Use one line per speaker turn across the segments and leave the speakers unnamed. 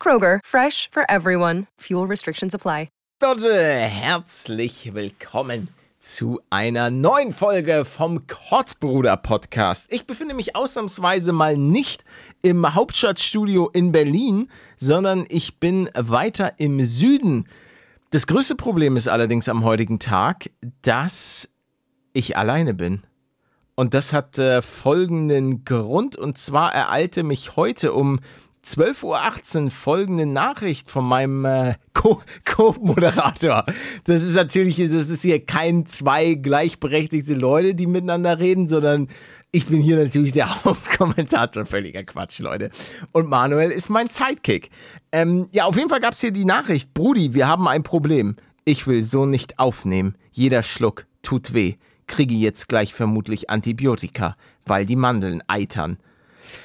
Kroger, fresh for everyone. Fuel restrictions apply.
Leute, herzlich willkommen zu einer neuen Folge vom Kottbruder Podcast. Ich befinde mich ausnahmsweise mal nicht im Hauptstadtstudio in Berlin, sondern ich bin weiter im Süden. Das größte Problem ist allerdings am heutigen Tag, dass ich alleine bin. Und das hat äh, folgenden Grund. Und zwar ereilte mich heute um 12.18 Uhr folgende Nachricht von meinem äh, Co-Moderator. das ist natürlich, das ist hier kein zwei gleichberechtigte Leute, die miteinander reden, sondern ich bin hier natürlich der Hauptkommentator. Völliger Quatsch, Leute. Und Manuel ist mein Sidekick. Ähm, ja, auf jeden Fall gab es hier die Nachricht. Brudi, wir haben ein Problem. Ich will so nicht aufnehmen. Jeder Schluck tut weh. Kriege jetzt gleich vermutlich Antibiotika, weil die Mandeln eitern.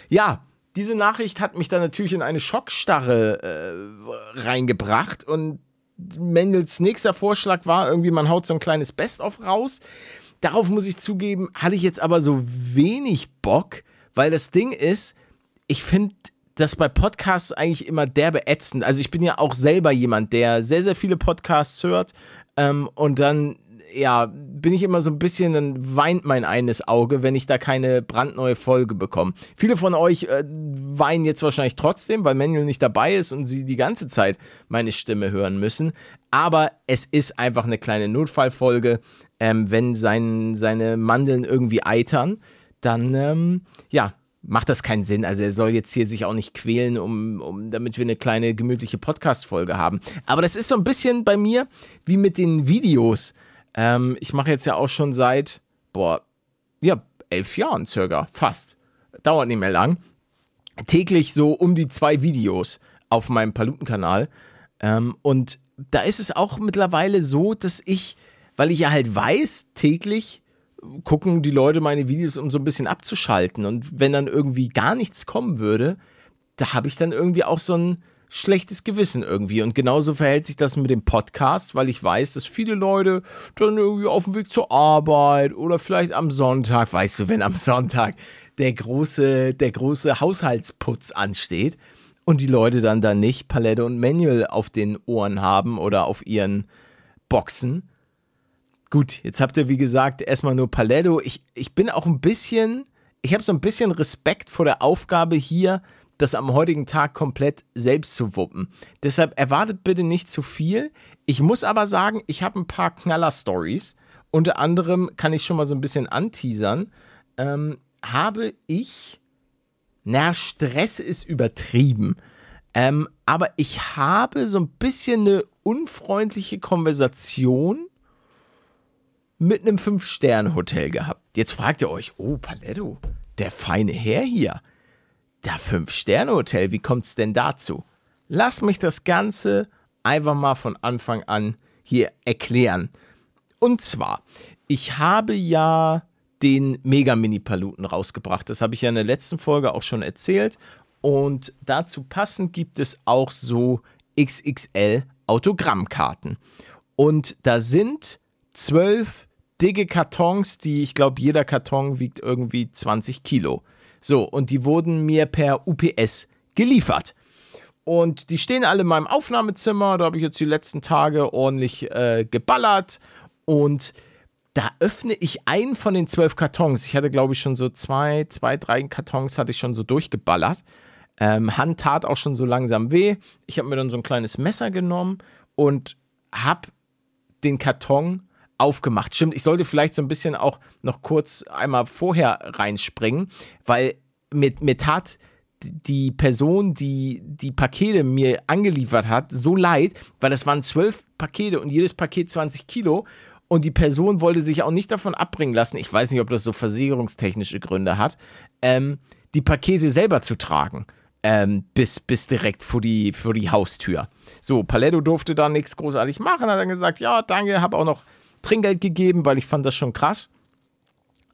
Ja, diese Nachricht hat mich dann natürlich in eine Schockstarre äh, reingebracht und Mendels nächster Vorschlag war irgendwie, man haut so ein kleines Best-of raus. Darauf muss ich zugeben, hatte ich jetzt aber so wenig Bock, weil das Ding ist, ich finde das bei Podcasts eigentlich immer derbe ätzend. Also ich bin ja auch selber jemand, der sehr, sehr viele Podcasts hört ähm, und dann ja, bin ich immer so ein bisschen, dann weint mein eines Auge, wenn ich da keine brandneue Folge bekomme. Viele von euch äh, weinen jetzt wahrscheinlich trotzdem, weil Manuel nicht dabei ist und sie die ganze Zeit meine Stimme hören müssen. Aber es ist einfach eine kleine Notfallfolge. Ähm, wenn sein, seine Mandeln irgendwie eitern, dann, ähm, ja, macht das keinen Sinn. Also er soll jetzt hier sich auch nicht quälen, um, um damit wir eine kleine gemütliche Podcast-Folge haben. Aber das ist so ein bisschen bei mir wie mit den Videos. Ähm, ich mache jetzt ja auch schon seit, boah, ja, elf Jahren circa, fast. Dauert nicht mehr lang. Täglich so um die zwei Videos auf meinem Palutenkanal. Ähm, und da ist es auch mittlerweile so, dass ich, weil ich ja halt weiß, täglich gucken die Leute meine Videos, um so ein bisschen abzuschalten. Und wenn dann irgendwie gar nichts kommen würde, da habe ich dann irgendwie auch so ein, schlechtes Gewissen irgendwie. Und genauso verhält sich das mit dem Podcast, weil ich weiß, dass viele Leute dann irgendwie auf dem Weg zur Arbeit oder vielleicht am Sonntag, weißt du, wenn am Sonntag der große, der große Haushaltsputz ansteht und die Leute dann da nicht Palette und Manual auf den Ohren haben oder auf ihren Boxen. Gut, jetzt habt ihr wie gesagt erstmal nur Paletto. Ich, ich bin auch ein bisschen, ich habe so ein bisschen Respekt vor der Aufgabe hier, das am heutigen Tag komplett selbst zu wuppen. Deshalb erwartet bitte nicht zu viel. Ich muss aber sagen, ich habe ein paar Knaller-Stories. Unter anderem kann ich schon mal so ein bisschen anteasern. Ähm, habe ich, na, Stress ist übertrieben. Ähm, aber ich habe so ein bisschen eine unfreundliche Konversation mit einem Fünf-Sterne-Hotel gehabt. Jetzt fragt ihr euch, oh, Paletto, der feine Herr hier da Fünf-Sterne-Hotel, wie kommt es denn dazu? Lass mich das Ganze einfach mal von Anfang an hier erklären. Und zwar, ich habe ja den Mega-Mini-Paluten rausgebracht. Das habe ich ja in der letzten Folge auch schon erzählt. Und dazu passend gibt es auch so XXL Autogrammkarten. Und da sind zwölf dicke Kartons, die ich glaube, jeder Karton wiegt irgendwie 20 Kilo. So, und die wurden mir per UPS geliefert. Und die stehen alle in meinem Aufnahmezimmer. Da habe ich jetzt die letzten Tage ordentlich äh, geballert. Und da öffne ich einen von den zwölf Kartons. Ich hatte, glaube ich, schon so zwei, zwei, drei Kartons hatte ich schon so durchgeballert. Ähm, Hand tat auch schon so langsam weh. Ich habe mir dann so ein kleines Messer genommen und habe den Karton aufgemacht. Stimmt, ich sollte vielleicht so ein bisschen auch noch kurz einmal vorher reinspringen, weil mir, mir tat die Person, die die Pakete mir angeliefert hat, so leid, weil das waren zwölf Pakete und jedes Paket 20 Kilo. Und die Person wollte sich auch nicht davon abbringen lassen, ich weiß nicht, ob das so versicherungstechnische Gründe hat, ähm, die Pakete selber zu tragen. ähm, bis, bis direkt vor die, vor die Haustür. So, Paletto durfte da nichts großartig machen, hat dann gesagt, ja, danke, habe auch noch Trinkgeld gegeben, weil ich fand das schon krass.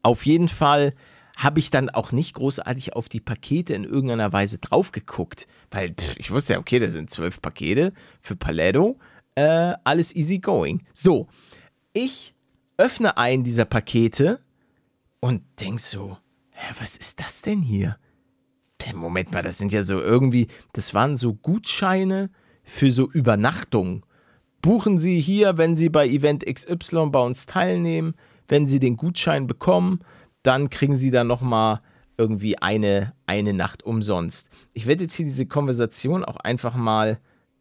Auf jeden Fall habe ich dann auch nicht großartig auf die Pakete in irgendeiner Weise drauf geguckt, weil pff, ich wusste ja, okay, das sind zwölf Pakete für Paletto, äh, alles easy going. So, ich öffne einen dieser Pakete und denk so, hä, was ist das denn hier? Moment mal, das sind ja so irgendwie, das waren so Gutscheine für so Übernachtungen. Buchen Sie hier, wenn Sie bei Event XY bei uns teilnehmen, wenn Sie den Gutschein bekommen, dann kriegen Sie da nochmal irgendwie eine, eine Nacht umsonst. Ich werde jetzt hier diese Konversation auch einfach mal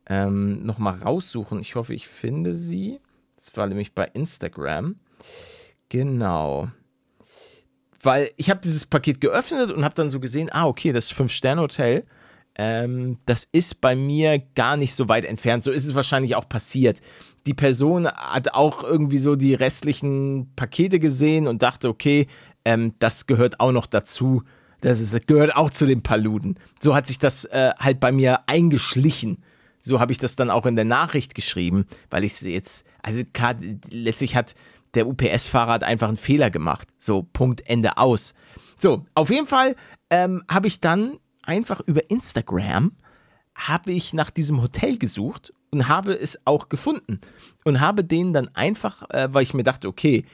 ähm, nochmal raussuchen. Ich hoffe, ich finde sie. Das war nämlich bei Instagram. Genau. Weil ich habe dieses Paket geöffnet und habe dann so gesehen, ah, okay, das Fünf-Sterne-Hotel, ähm, das ist bei mir gar nicht so weit entfernt. So ist es wahrscheinlich auch passiert. Die Person hat auch irgendwie so die restlichen Pakete gesehen und dachte, okay, ähm, das gehört auch noch dazu. Das ist, gehört auch zu den Paluden. So hat sich das äh, halt bei mir eingeschlichen. So habe ich das dann auch in der Nachricht geschrieben, weil ich jetzt, also letztlich hat der UPS-Fahrer einfach einen Fehler gemacht. So, Punkt, Ende aus. So, auf jeden Fall ähm, habe ich dann einfach über Instagram habe ich nach diesem Hotel gesucht und habe es auch gefunden und habe denen dann einfach, äh, weil ich mir dachte, okay,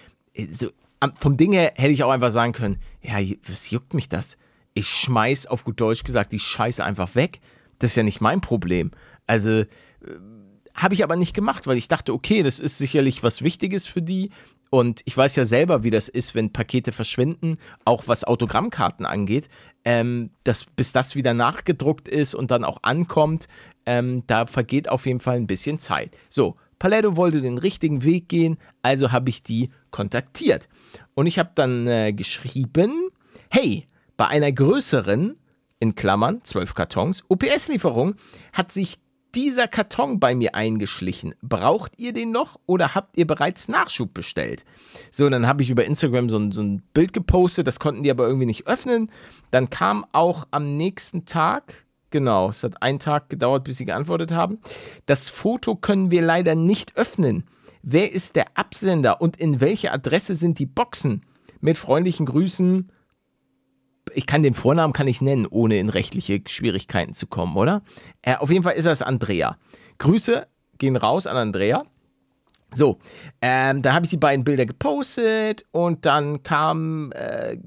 so, vom Ding her hätte ich auch einfach sagen können, ja, was juckt mich das? Ich schmeiß auf gut Deutsch gesagt die Scheiße einfach weg. Das ist ja nicht mein Problem. Also äh, habe ich aber nicht gemacht, weil ich dachte, okay, das ist sicherlich was Wichtiges für die. Und ich weiß ja selber, wie das ist, wenn Pakete verschwinden, auch was Autogrammkarten angeht. Ähm, dass, bis das wieder nachgedruckt ist und dann auch ankommt, ähm, da vergeht auf jeden Fall ein bisschen Zeit. So, Paletto wollte den richtigen Weg gehen, also habe ich die kontaktiert. Und ich habe dann äh, geschrieben, hey, bei einer größeren, in Klammern, 12 Kartons, OPS-Lieferung hat sich dieser Karton bei mir eingeschlichen. Braucht ihr den noch oder habt ihr bereits Nachschub bestellt? So, dann habe ich über Instagram so ein, so ein Bild gepostet, das konnten die aber irgendwie nicht öffnen. Dann kam auch am nächsten Tag, genau, es hat einen Tag gedauert, bis sie geantwortet haben. Das Foto können wir leider nicht öffnen. Wer ist der Absender und in welche Adresse sind die Boxen? Mit freundlichen Grüßen, ich kann den Vornamen kann ich nennen, ohne in rechtliche Schwierigkeiten zu kommen, oder? Äh, auf jeden Fall ist das Andrea. Grüße gehen raus an Andrea. So, ähm, dann habe ich die beiden Bilder gepostet und dann kam äh,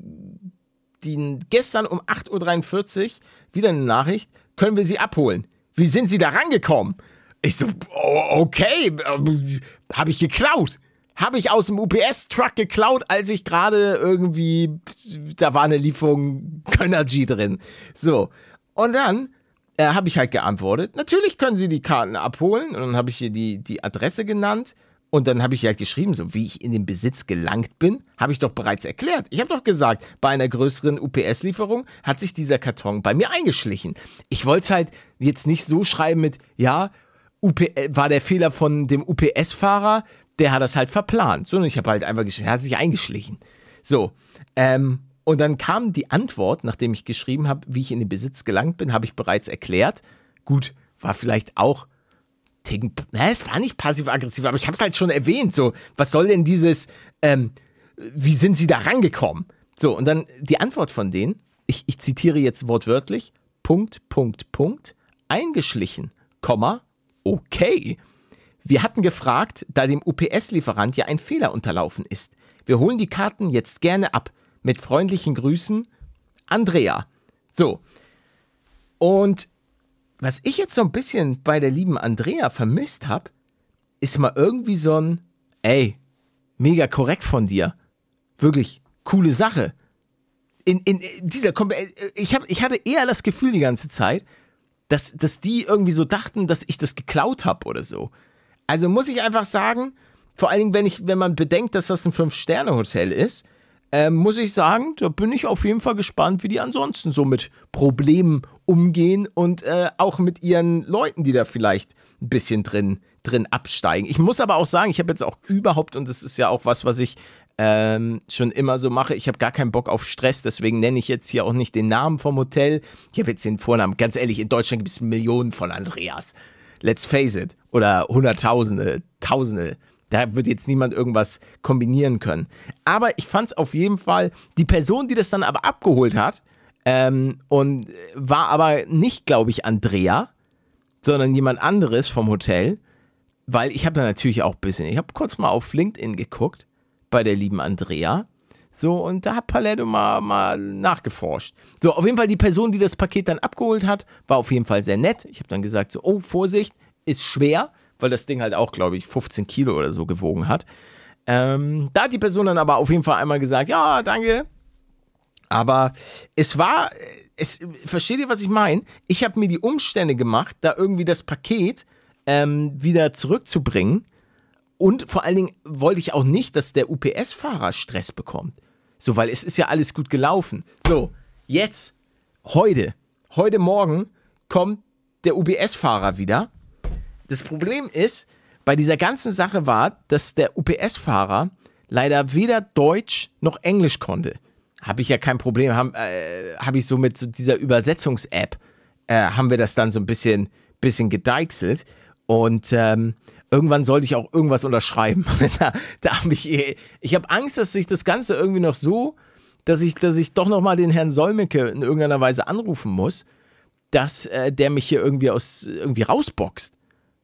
die, gestern um 8.43 Uhr wieder eine Nachricht, können wir sie abholen? Wie sind sie da rangekommen? Ich so, oh, okay, äh, habe ich geklaut habe ich aus dem UPS-Truck geklaut, als ich gerade irgendwie, da war eine Lieferung Könnergy drin. So. Und dann äh, habe ich halt geantwortet, natürlich können Sie die Karten abholen. Und dann habe ich hier die, die Adresse genannt. Und dann habe ich halt geschrieben, so wie ich in den Besitz gelangt bin, habe ich doch bereits erklärt. Ich habe doch gesagt, bei einer größeren UPS-Lieferung hat sich dieser Karton bei mir eingeschlichen. Ich wollte es halt jetzt nicht so schreiben mit, ja, UP war der Fehler von dem UPS-Fahrer, der hat das halt verplant. So, und ich habe halt einfach geschrieben, er hat sich eingeschlichen. So, ähm, und dann kam die Antwort, nachdem ich geschrieben habe, wie ich in den Besitz gelangt bin, habe ich bereits erklärt. Gut, war vielleicht auch na, es war nicht passiv-aggressiv, aber ich habe es halt schon erwähnt. So, was soll denn dieses, ähm, wie sind sie da rangekommen? So, und dann die Antwort von denen, ich, ich zitiere jetzt wortwörtlich, Punkt, Punkt, Punkt, eingeschlichen, Komma, okay. Wir hatten gefragt, da dem UPS-Lieferant ja ein Fehler unterlaufen ist. Wir holen die Karten jetzt gerne ab. Mit freundlichen Grüßen, Andrea. So. Und was ich jetzt so ein bisschen bei der lieben Andrea vermisst habe, ist mal irgendwie so ein, ey, mega korrekt von dir. Wirklich coole Sache. In, in dieser, ich, hab, ich hatte eher das Gefühl die ganze Zeit, dass, dass die irgendwie so dachten, dass ich das geklaut habe oder so. Also muss ich einfach sagen, vor allen Dingen, wenn, ich, wenn man bedenkt, dass das ein Fünf-Sterne-Hotel ist, äh, muss ich sagen, da bin ich auf jeden Fall gespannt, wie die ansonsten so mit Problemen umgehen und äh, auch mit ihren Leuten, die da vielleicht ein bisschen drin, drin absteigen. Ich muss aber auch sagen, ich habe jetzt auch überhaupt, und das ist ja auch was, was ich ähm, schon immer so mache. Ich habe gar keinen Bock auf Stress, deswegen nenne ich jetzt hier auch nicht den Namen vom Hotel. Ich habe jetzt den Vornamen. Ganz ehrlich, in Deutschland gibt es Millionen von Andreas. Let's face it. Oder Hunderttausende, Tausende. Da wird jetzt niemand irgendwas kombinieren können. Aber ich fand es auf jeden Fall, die Person, die das dann aber abgeholt hat, ähm, und war aber nicht, glaube ich, Andrea, sondern jemand anderes vom Hotel, weil ich habe da natürlich auch ein bisschen, ich habe kurz mal auf LinkedIn geguckt bei der lieben Andrea. So, und da hat Paletto mal, mal nachgeforscht. So, auf jeden Fall die Person, die das Paket dann abgeholt hat, war auf jeden Fall sehr nett. Ich habe dann gesagt, so, oh, Vorsicht, ist schwer, weil das Ding halt auch, glaube ich, 15 Kilo oder so gewogen hat. Ähm, da hat die Person dann aber auf jeden Fall einmal gesagt, ja, danke. Aber es war, es, versteht ihr, was ich meine? Ich habe mir die Umstände gemacht, da irgendwie das Paket ähm, wieder zurückzubringen und vor allen Dingen wollte ich auch nicht, dass der UPS-Fahrer Stress bekommt. So, weil es ist ja alles gut gelaufen. So, jetzt, heute, heute Morgen kommt der UPS-Fahrer wieder. Das Problem ist, bei dieser ganzen Sache war, dass der UPS-Fahrer leider weder Deutsch noch Englisch konnte. Habe ich ja kein Problem. Habe äh, hab ich so mit so dieser Übersetzungs-App, äh, haben wir das dann so ein bisschen, bisschen gedeichselt. Und ähm, irgendwann sollte ich auch irgendwas unterschreiben. da, da habe ich, ich habe Angst, dass sich das Ganze irgendwie noch so, dass ich, dass ich doch noch mal den Herrn Solmecke in irgendeiner Weise anrufen muss, dass äh, der mich hier irgendwie aus irgendwie rausboxt.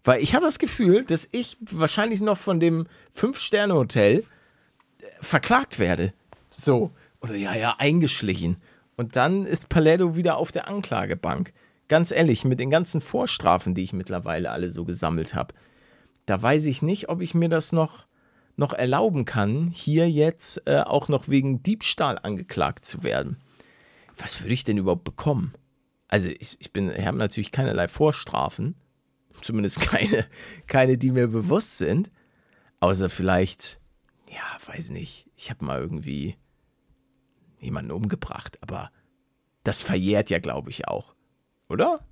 Weil ich habe das Gefühl, dass ich wahrscheinlich noch von dem Fünf-Sterne-Hotel äh, verklagt werde. So. Oder ja, ja, eingeschlichen. Und dann ist Paletto wieder auf der Anklagebank. Ganz ehrlich, mit den ganzen Vorstrafen, die ich mittlerweile alle so gesammelt habe da weiß ich nicht, ob ich mir das noch, noch erlauben kann, hier jetzt äh, auch noch wegen Diebstahl angeklagt zu werden. Was würde ich denn überhaupt bekommen? Also ich, ich ich habe natürlich keinerlei Vorstrafen, zumindest keine, keine, die mir bewusst sind, außer vielleicht, ja, weiß nicht, ich habe mal irgendwie jemanden umgebracht, aber das verjährt ja, glaube ich, auch, oder?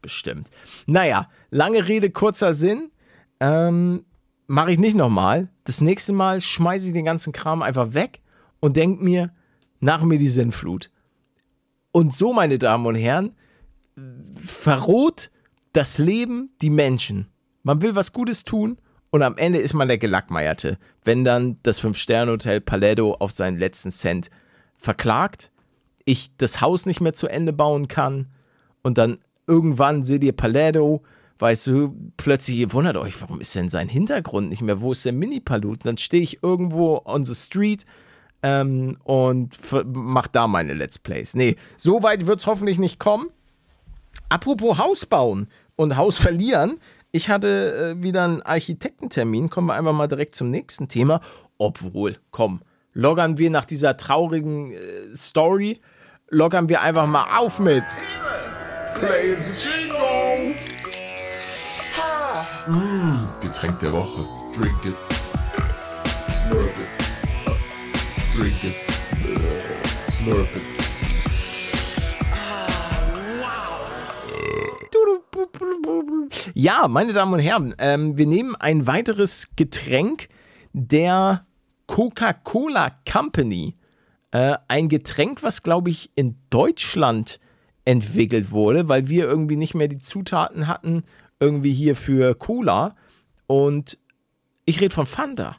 Bestimmt. Naja, lange Rede, kurzer Sinn. Ähm, Mache ich nicht nochmal. Das nächste Mal schmeiße ich den ganzen Kram einfach weg und denke mir, nach mir die Sinnflut. Und so, meine Damen und Herren, verroht das Leben die Menschen. Man will was Gutes tun und am Ende ist man der Gelackmeierte, wenn dann das Fünf-Sterne-Hotel Paletto auf seinen letzten Cent verklagt, ich das Haus nicht mehr zu Ende bauen kann und dann irgendwann seht ihr Paletto weißt du, plötzlich, ihr wundert euch, warum ist denn sein Hintergrund nicht mehr? Wo ist der Mini-Palut? Dann stehe ich irgendwo on the street ähm, und mach da meine Let's Plays. Nee, so weit wird es hoffentlich nicht kommen. Apropos Haus bauen und Haus verlieren. Ich hatte äh, wieder einen Architektentermin. Kommen wir einfach mal direkt zum nächsten Thema. Obwohl, komm, loggern wir nach dieser traurigen äh, Story, loggern wir einfach mal auf mit. Play the jingle!
Mmh, Getränk der Woche. Drink it. Slurp it. Drink it. Slurp it.
Ja, meine Damen und Herren, ähm, wir nehmen ein weiteres Getränk der Coca-Cola Company. Äh, ein Getränk, was, glaube ich, in Deutschland entwickelt wurde, weil wir irgendwie nicht mehr die Zutaten hatten, irgendwie hier für Cola. Und ich rede von Fanta.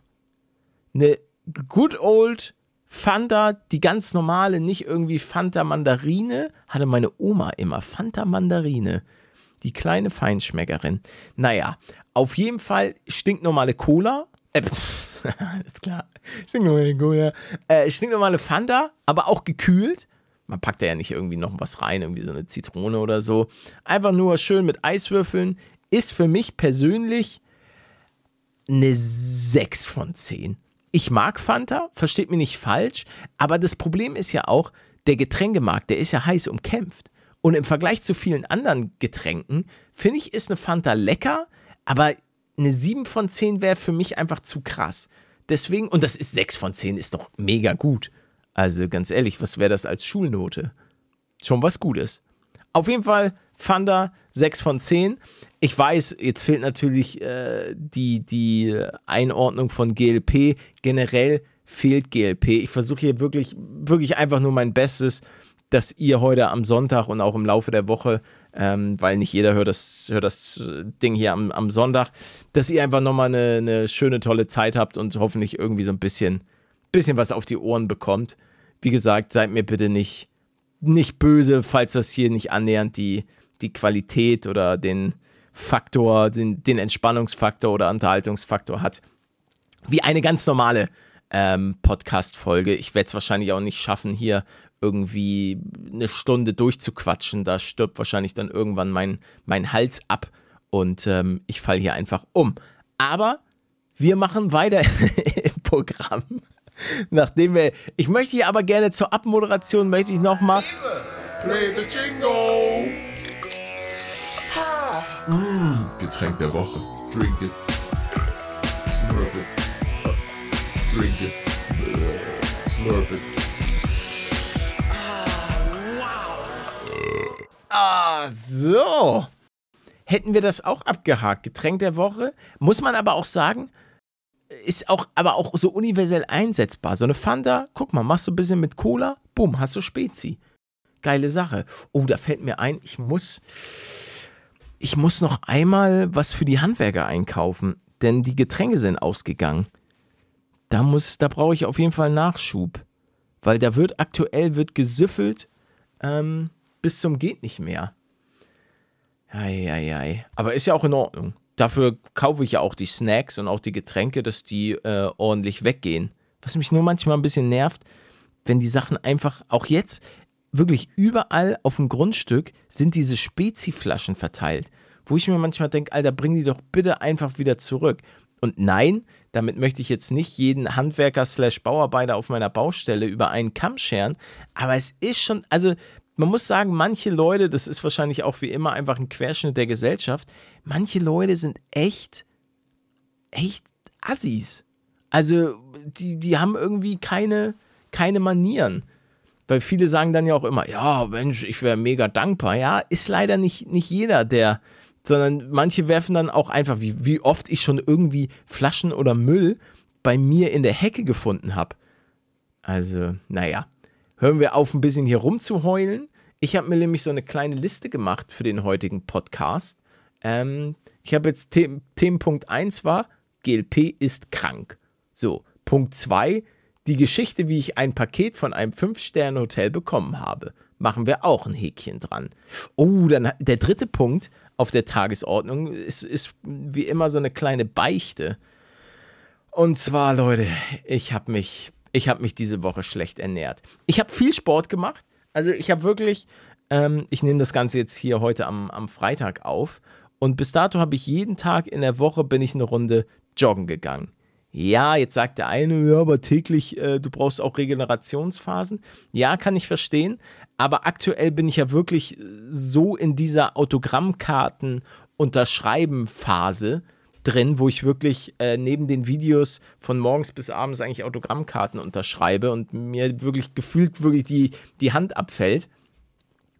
Eine good old Fanta, die ganz normale, nicht irgendwie Fanta Mandarine, hatte meine Oma immer. Fanta Mandarine. Die kleine Feinschmeckerin. Naja, auf jeden Fall stinknormale Cola. Äh, ist klar. Stinknormale Cola. Äh, stinknormale Fanta, aber auch gekühlt. Man packt da ja nicht irgendwie noch was rein, irgendwie so eine Zitrone oder so. Einfach nur schön mit Eiswürfeln. Ist für mich persönlich eine 6 von 10. Ich mag Fanta, versteht mich nicht falsch, aber das Problem ist ja auch, der Getränkemarkt, der ist ja heiß umkämpft. Und im Vergleich zu vielen anderen Getränken, finde ich, ist eine Fanta lecker, aber eine 7 von 10 wäre für mich einfach zu krass. Deswegen, und das ist 6 von 10, ist doch mega gut. Also ganz ehrlich, was wäre das als Schulnote? Schon was Gutes. Auf jeden Fall Fanda 6 von 10. Ich weiß, jetzt fehlt natürlich äh, die, die Einordnung von GLP. Generell fehlt GLP. Ich versuche hier wirklich, wirklich einfach nur mein Bestes, dass ihr heute am Sonntag und auch im Laufe der Woche, ähm, weil nicht jeder hört das, hört das Ding hier am, am Sonntag, dass ihr einfach nochmal eine, eine schöne, tolle Zeit habt und hoffentlich irgendwie so ein bisschen, bisschen was auf die Ohren bekommt. Wie gesagt, seid mir bitte nicht, nicht böse, falls das hier nicht annähernd die, die Qualität oder den Faktor, den, den Entspannungsfaktor oder Unterhaltungsfaktor hat, wie eine ganz normale ähm, Podcast-Folge. Ich werde es wahrscheinlich auch nicht schaffen, hier irgendwie eine Stunde durchzuquatschen. Da stirbt wahrscheinlich dann irgendwann mein, mein Hals ab und ähm, ich falle hier einfach um. Aber wir machen weiter im Programm. Nachdem wir, ich möchte hier aber gerne zur Abmoderation, möchte ich nochmal.
Play the jingle! Mmh, Getränk der Woche. Drink it. Slurp it. Drink it. Slurp it.
Ah, so. Hätten wir das auch abgehakt. Getränk der Woche. Muss man aber auch sagen, ist auch, aber auch so universell einsetzbar. So eine Fanta, guck mal, machst du ein bisschen mit Cola, bumm, hast du Spezi. Geile Sache. Oh, da fällt mir ein, ich muss, ich muss noch einmal was für die Handwerker einkaufen, denn die Getränke sind ausgegangen. Da muss, da brauche ich auf jeden Fall Nachschub, weil da wird aktuell wird gesüffelt ähm, bis zum geht nicht mehr. Eieiei. Aber ist ja auch in Ordnung. Dafür kaufe ich ja auch die Snacks und auch die Getränke, dass die äh, ordentlich weggehen. Was mich nur manchmal ein bisschen nervt, wenn die Sachen einfach, auch jetzt, wirklich überall auf dem Grundstück sind diese Spezi-Flaschen verteilt. Wo ich mir manchmal denke, Alter, bring die doch bitte einfach wieder zurück. Und nein, damit möchte ich jetzt nicht jeden Handwerker slash Bauarbeiter auf meiner Baustelle über einen Kamm scheren, aber es ist schon, also man muss sagen, manche Leute, das ist wahrscheinlich auch wie immer einfach ein Querschnitt der Gesellschaft, manche Leute sind echt, echt Assis. Also, die, die haben irgendwie keine, keine Manieren. Weil viele sagen dann ja auch immer, ja, Mensch, ich wäre mega dankbar. Ja, ist leider nicht, nicht jeder, der, sondern manche werfen dann auch einfach, wie, wie oft ich schon irgendwie Flaschen oder Müll bei mir in der Hecke gefunden habe. Also, naja hören wir auf, ein bisschen hier rumzuheulen. Ich habe mir nämlich so eine kleine Liste gemacht für den heutigen Podcast. Ähm, ich habe jetzt The Themenpunkt 1 war, GLP ist krank. So, Punkt 2, die Geschichte, wie ich ein Paket von einem 5-Sterne-Hotel bekommen habe. Machen wir auch ein Häkchen dran. Oh, dann der dritte Punkt auf der Tagesordnung ist, ist wie immer so eine kleine Beichte. Und zwar, Leute, ich habe mich ich habe mich diese Woche schlecht ernährt. Ich habe viel Sport gemacht. Also ich habe wirklich, ähm, ich nehme das Ganze jetzt hier heute am, am Freitag auf. Und bis dato habe ich jeden Tag in der Woche bin ich eine Runde joggen gegangen. Ja, jetzt sagt der eine, ja, aber täglich, äh, du brauchst auch Regenerationsphasen. Ja, kann ich verstehen. Aber aktuell bin ich ja wirklich so in dieser Autogrammkarten-Unterschreiben-Phase, drin, wo ich wirklich äh, neben den Videos von morgens bis abends eigentlich Autogrammkarten unterschreibe und mir wirklich gefühlt wirklich die, die Hand abfällt.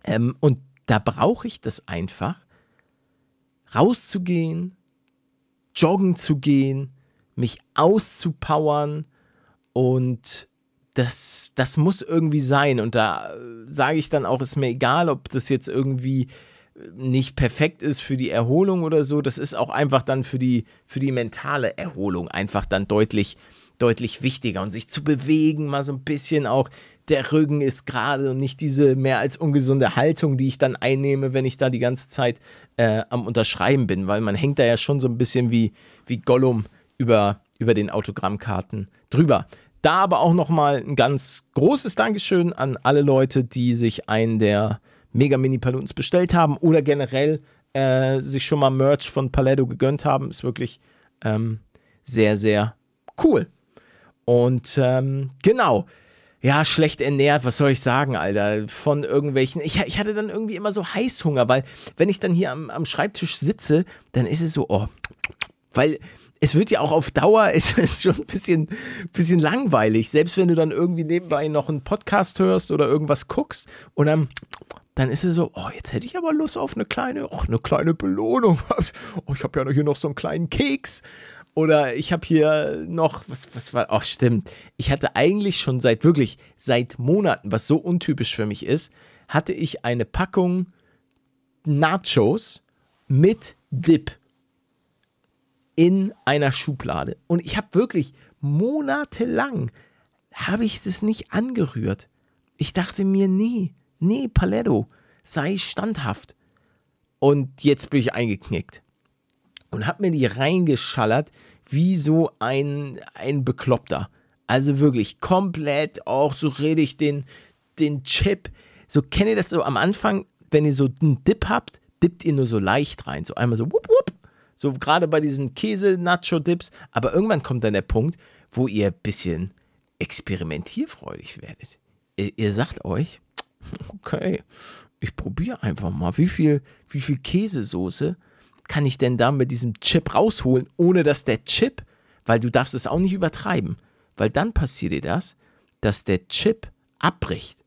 Ähm, und da brauche ich das einfach, rauszugehen, joggen zu gehen, mich auszupowern und das, das muss irgendwie sein. Und da äh, sage ich dann auch, ist mir egal, ob das jetzt irgendwie nicht perfekt ist für die Erholung oder so, das ist auch einfach dann für die, für die mentale Erholung einfach dann deutlich, deutlich wichtiger und sich zu bewegen, mal so ein bisschen auch. Der Rücken ist gerade und nicht diese mehr als ungesunde Haltung, die ich dann einnehme, wenn ich da die ganze Zeit äh, am Unterschreiben bin, weil man hängt da ja schon so ein bisschen wie, wie Gollum über, über den Autogrammkarten drüber. Da aber auch nochmal ein ganz großes Dankeschön an alle Leute, die sich einen der Mega Mini Palutens bestellt haben oder generell äh, sich schon mal Merch von Paletto gegönnt haben. Ist wirklich ähm, sehr, sehr cool. Und ähm, genau. Ja, schlecht ernährt, was soll ich sagen, Alter? Von irgendwelchen. Ich, ich hatte dann irgendwie immer so Heißhunger, weil, wenn ich dann hier am, am Schreibtisch sitze, dann ist es so, oh, weil es wird ja auch auf Dauer, ist es schon ein bisschen, bisschen langweilig. Selbst wenn du dann irgendwie nebenbei noch einen Podcast hörst oder irgendwas guckst und dann dann ist es so, oh, jetzt hätte ich aber Lust auf eine kleine, oh, eine kleine Belohnung. Oh, ich habe ja hier noch so einen kleinen Keks. Oder ich habe hier noch, was, was war, ach stimmt, ich hatte eigentlich schon seit, wirklich, seit Monaten, was so untypisch für mich ist, hatte ich eine Packung Nachos mit Dip in einer Schublade. Und ich habe wirklich monatelang, habe ich das nicht angerührt. Ich dachte mir, nee, nee, Paletto, sei standhaft. Und jetzt bin ich eingeknickt und habe mir die reingeschallert wie so ein, ein Bekloppter. Also wirklich komplett auch so rede ich den, den Chip. So kennt ihr das so am Anfang, wenn ihr so einen Dip habt, dippt ihr nur so leicht rein. So einmal so wupp, wupp. So gerade bei diesen Käse-Nacho-Dips. Aber irgendwann kommt dann der Punkt, wo ihr ein bisschen experimentierfreudig werdet. Ihr, ihr sagt euch, okay, ich probiere einfach mal, wie viel, wie viel Käsesoße kann ich denn da mit diesem Chip rausholen, ohne dass der Chip, weil du darfst es auch nicht übertreiben, weil dann passiert dir das, dass der Chip abbricht.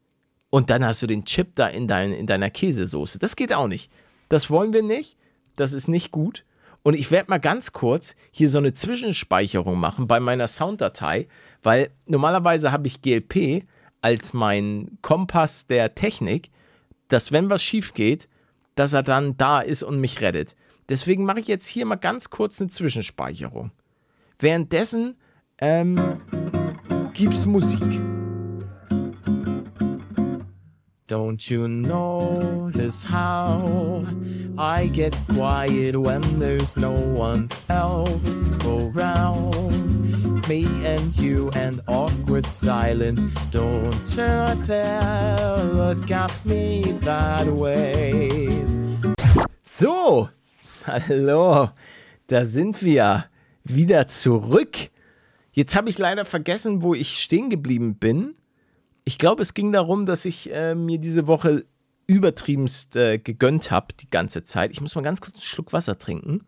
Und dann hast du den Chip da in, dein, in deiner Käsesoße. Das geht auch nicht. Das wollen wir nicht. Das ist nicht gut. Und ich werde mal ganz kurz hier so eine Zwischenspeicherung machen bei meiner Sounddatei, weil normalerweise habe ich GLP als mein Kompass der Technik, dass wenn was schief geht, dass er dann da ist und mich rettet. Deswegen mache ich jetzt hier mal ganz kurz eine Zwischenspeicherung. Währenddessen ähm, es Musik. Don't you notice how I get quiet when there's no one else around? Me and you and awkward silence. Don't turn look at me that way. So, Hallo, da sind wir wieder zurück. Jetzt habe ich leider vergessen, wo ich stehen geblieben bin. Ich glaube, es ging darum, dass ich äh, mir diese Woche übertriebenst äh, gegönnt habe, die ganze Zeit. Ich muss mal ganz kurz einen Schluck Wasser trinken.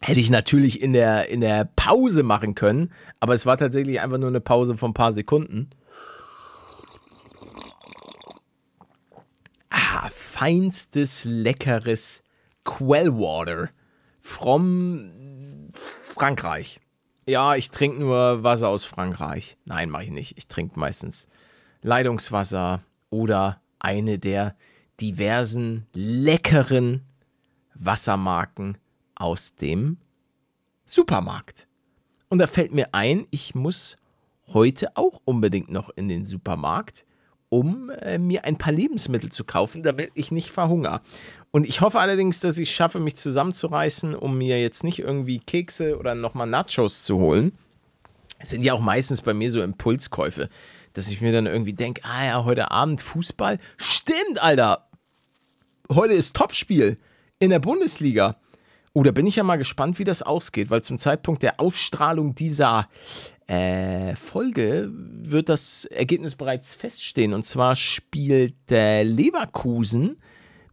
Hätte ich natürlich in der, in der Pause machen können, aber es war tatsächlich einfach nur eine Pause von ein paar Sekunden. Feinstes, leckeres Quellwater from Frankreich. Ja, ich trinke nur Wasser aus Frankreich. Nein, mache ich nicht. Ich trinke meistens Leitungswasser oder eine der diversen leckeren Wassermarken aus dem Supermarkt. Und da fällt mir ein, ich muss heute auch unbedingt noch in den Supermarkt um äh, mir ein paar Lebensmittel zu kaufen, damit ich nicht verhungere. Und ich hoffe allerdings, dass ich schaffe, mich zusammenzureißen, um mir jetzt nicht irgendwie Kekse oder nochmal Nachos zu holen. Das sind ja auch meistens bei mir so Impulskäufe, dass ich mir dann irgendwie denke, ah ja, heute Abend Fußball. Stimmt, Alter. Heute ist Topspiel in der Bundesliga. Oh, da bin ich ja mal gespannt, wie das ausgeht, weil zum Zeitpunkt der Ausstrahlung dieser äh, Folge wird das Ergebnis bereits feststehen. Und zwar spielt äh, Leverkusen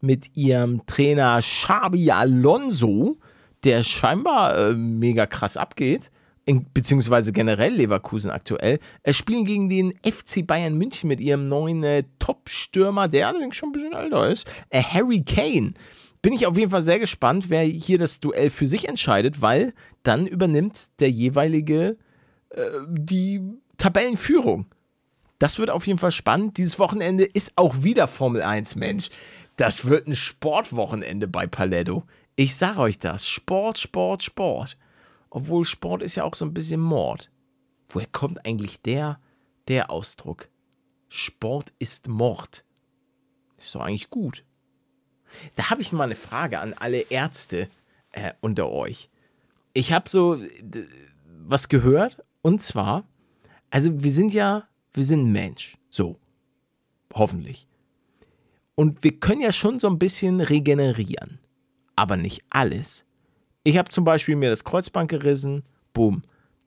mit ihrem Trainer Xabi Alonso, der scheinbar äh, mega krass abgeht, in, beziehungsweise generell Leverkusen aktuell, äh, spielen gegen den FC Bayern München mit ihrem neuen äh, Top-Stürmer, der allerdings schon ein bisschen älter ist, äh, Harry Kane. Bin ich auf jeden Fall sehr gespannt, wer hier das Duell für sich entscheidet, weil dann übernimmt der jeweilige die Tabellenführung. Das wird auf jeden Fall spannend. Dieses Wochenende ist auch wieder Formel 1, Mensch. Das wird ein Sportwochenende bei Paletto. Ich sage euch das. Sport, Sport, Sport. Obwohl Sport ist ja auch so ein bisschen Mord. Woher kommt eigentlich der, der Ausdruck? Sport ist Mord. Ist doch eigentlich gut. Da habe ich mal eine Frage an alle Ärzte äh, unter euch. Ich habe so was gehört und zwar, also wir sind ja, wir sind Mensch. So. Hoffentlich. Und wir können ja schon so ein bisschen regenerieren. Aber nicht alles. Ich habe zum Beispiel mir das Kreuzband gerissen, boom,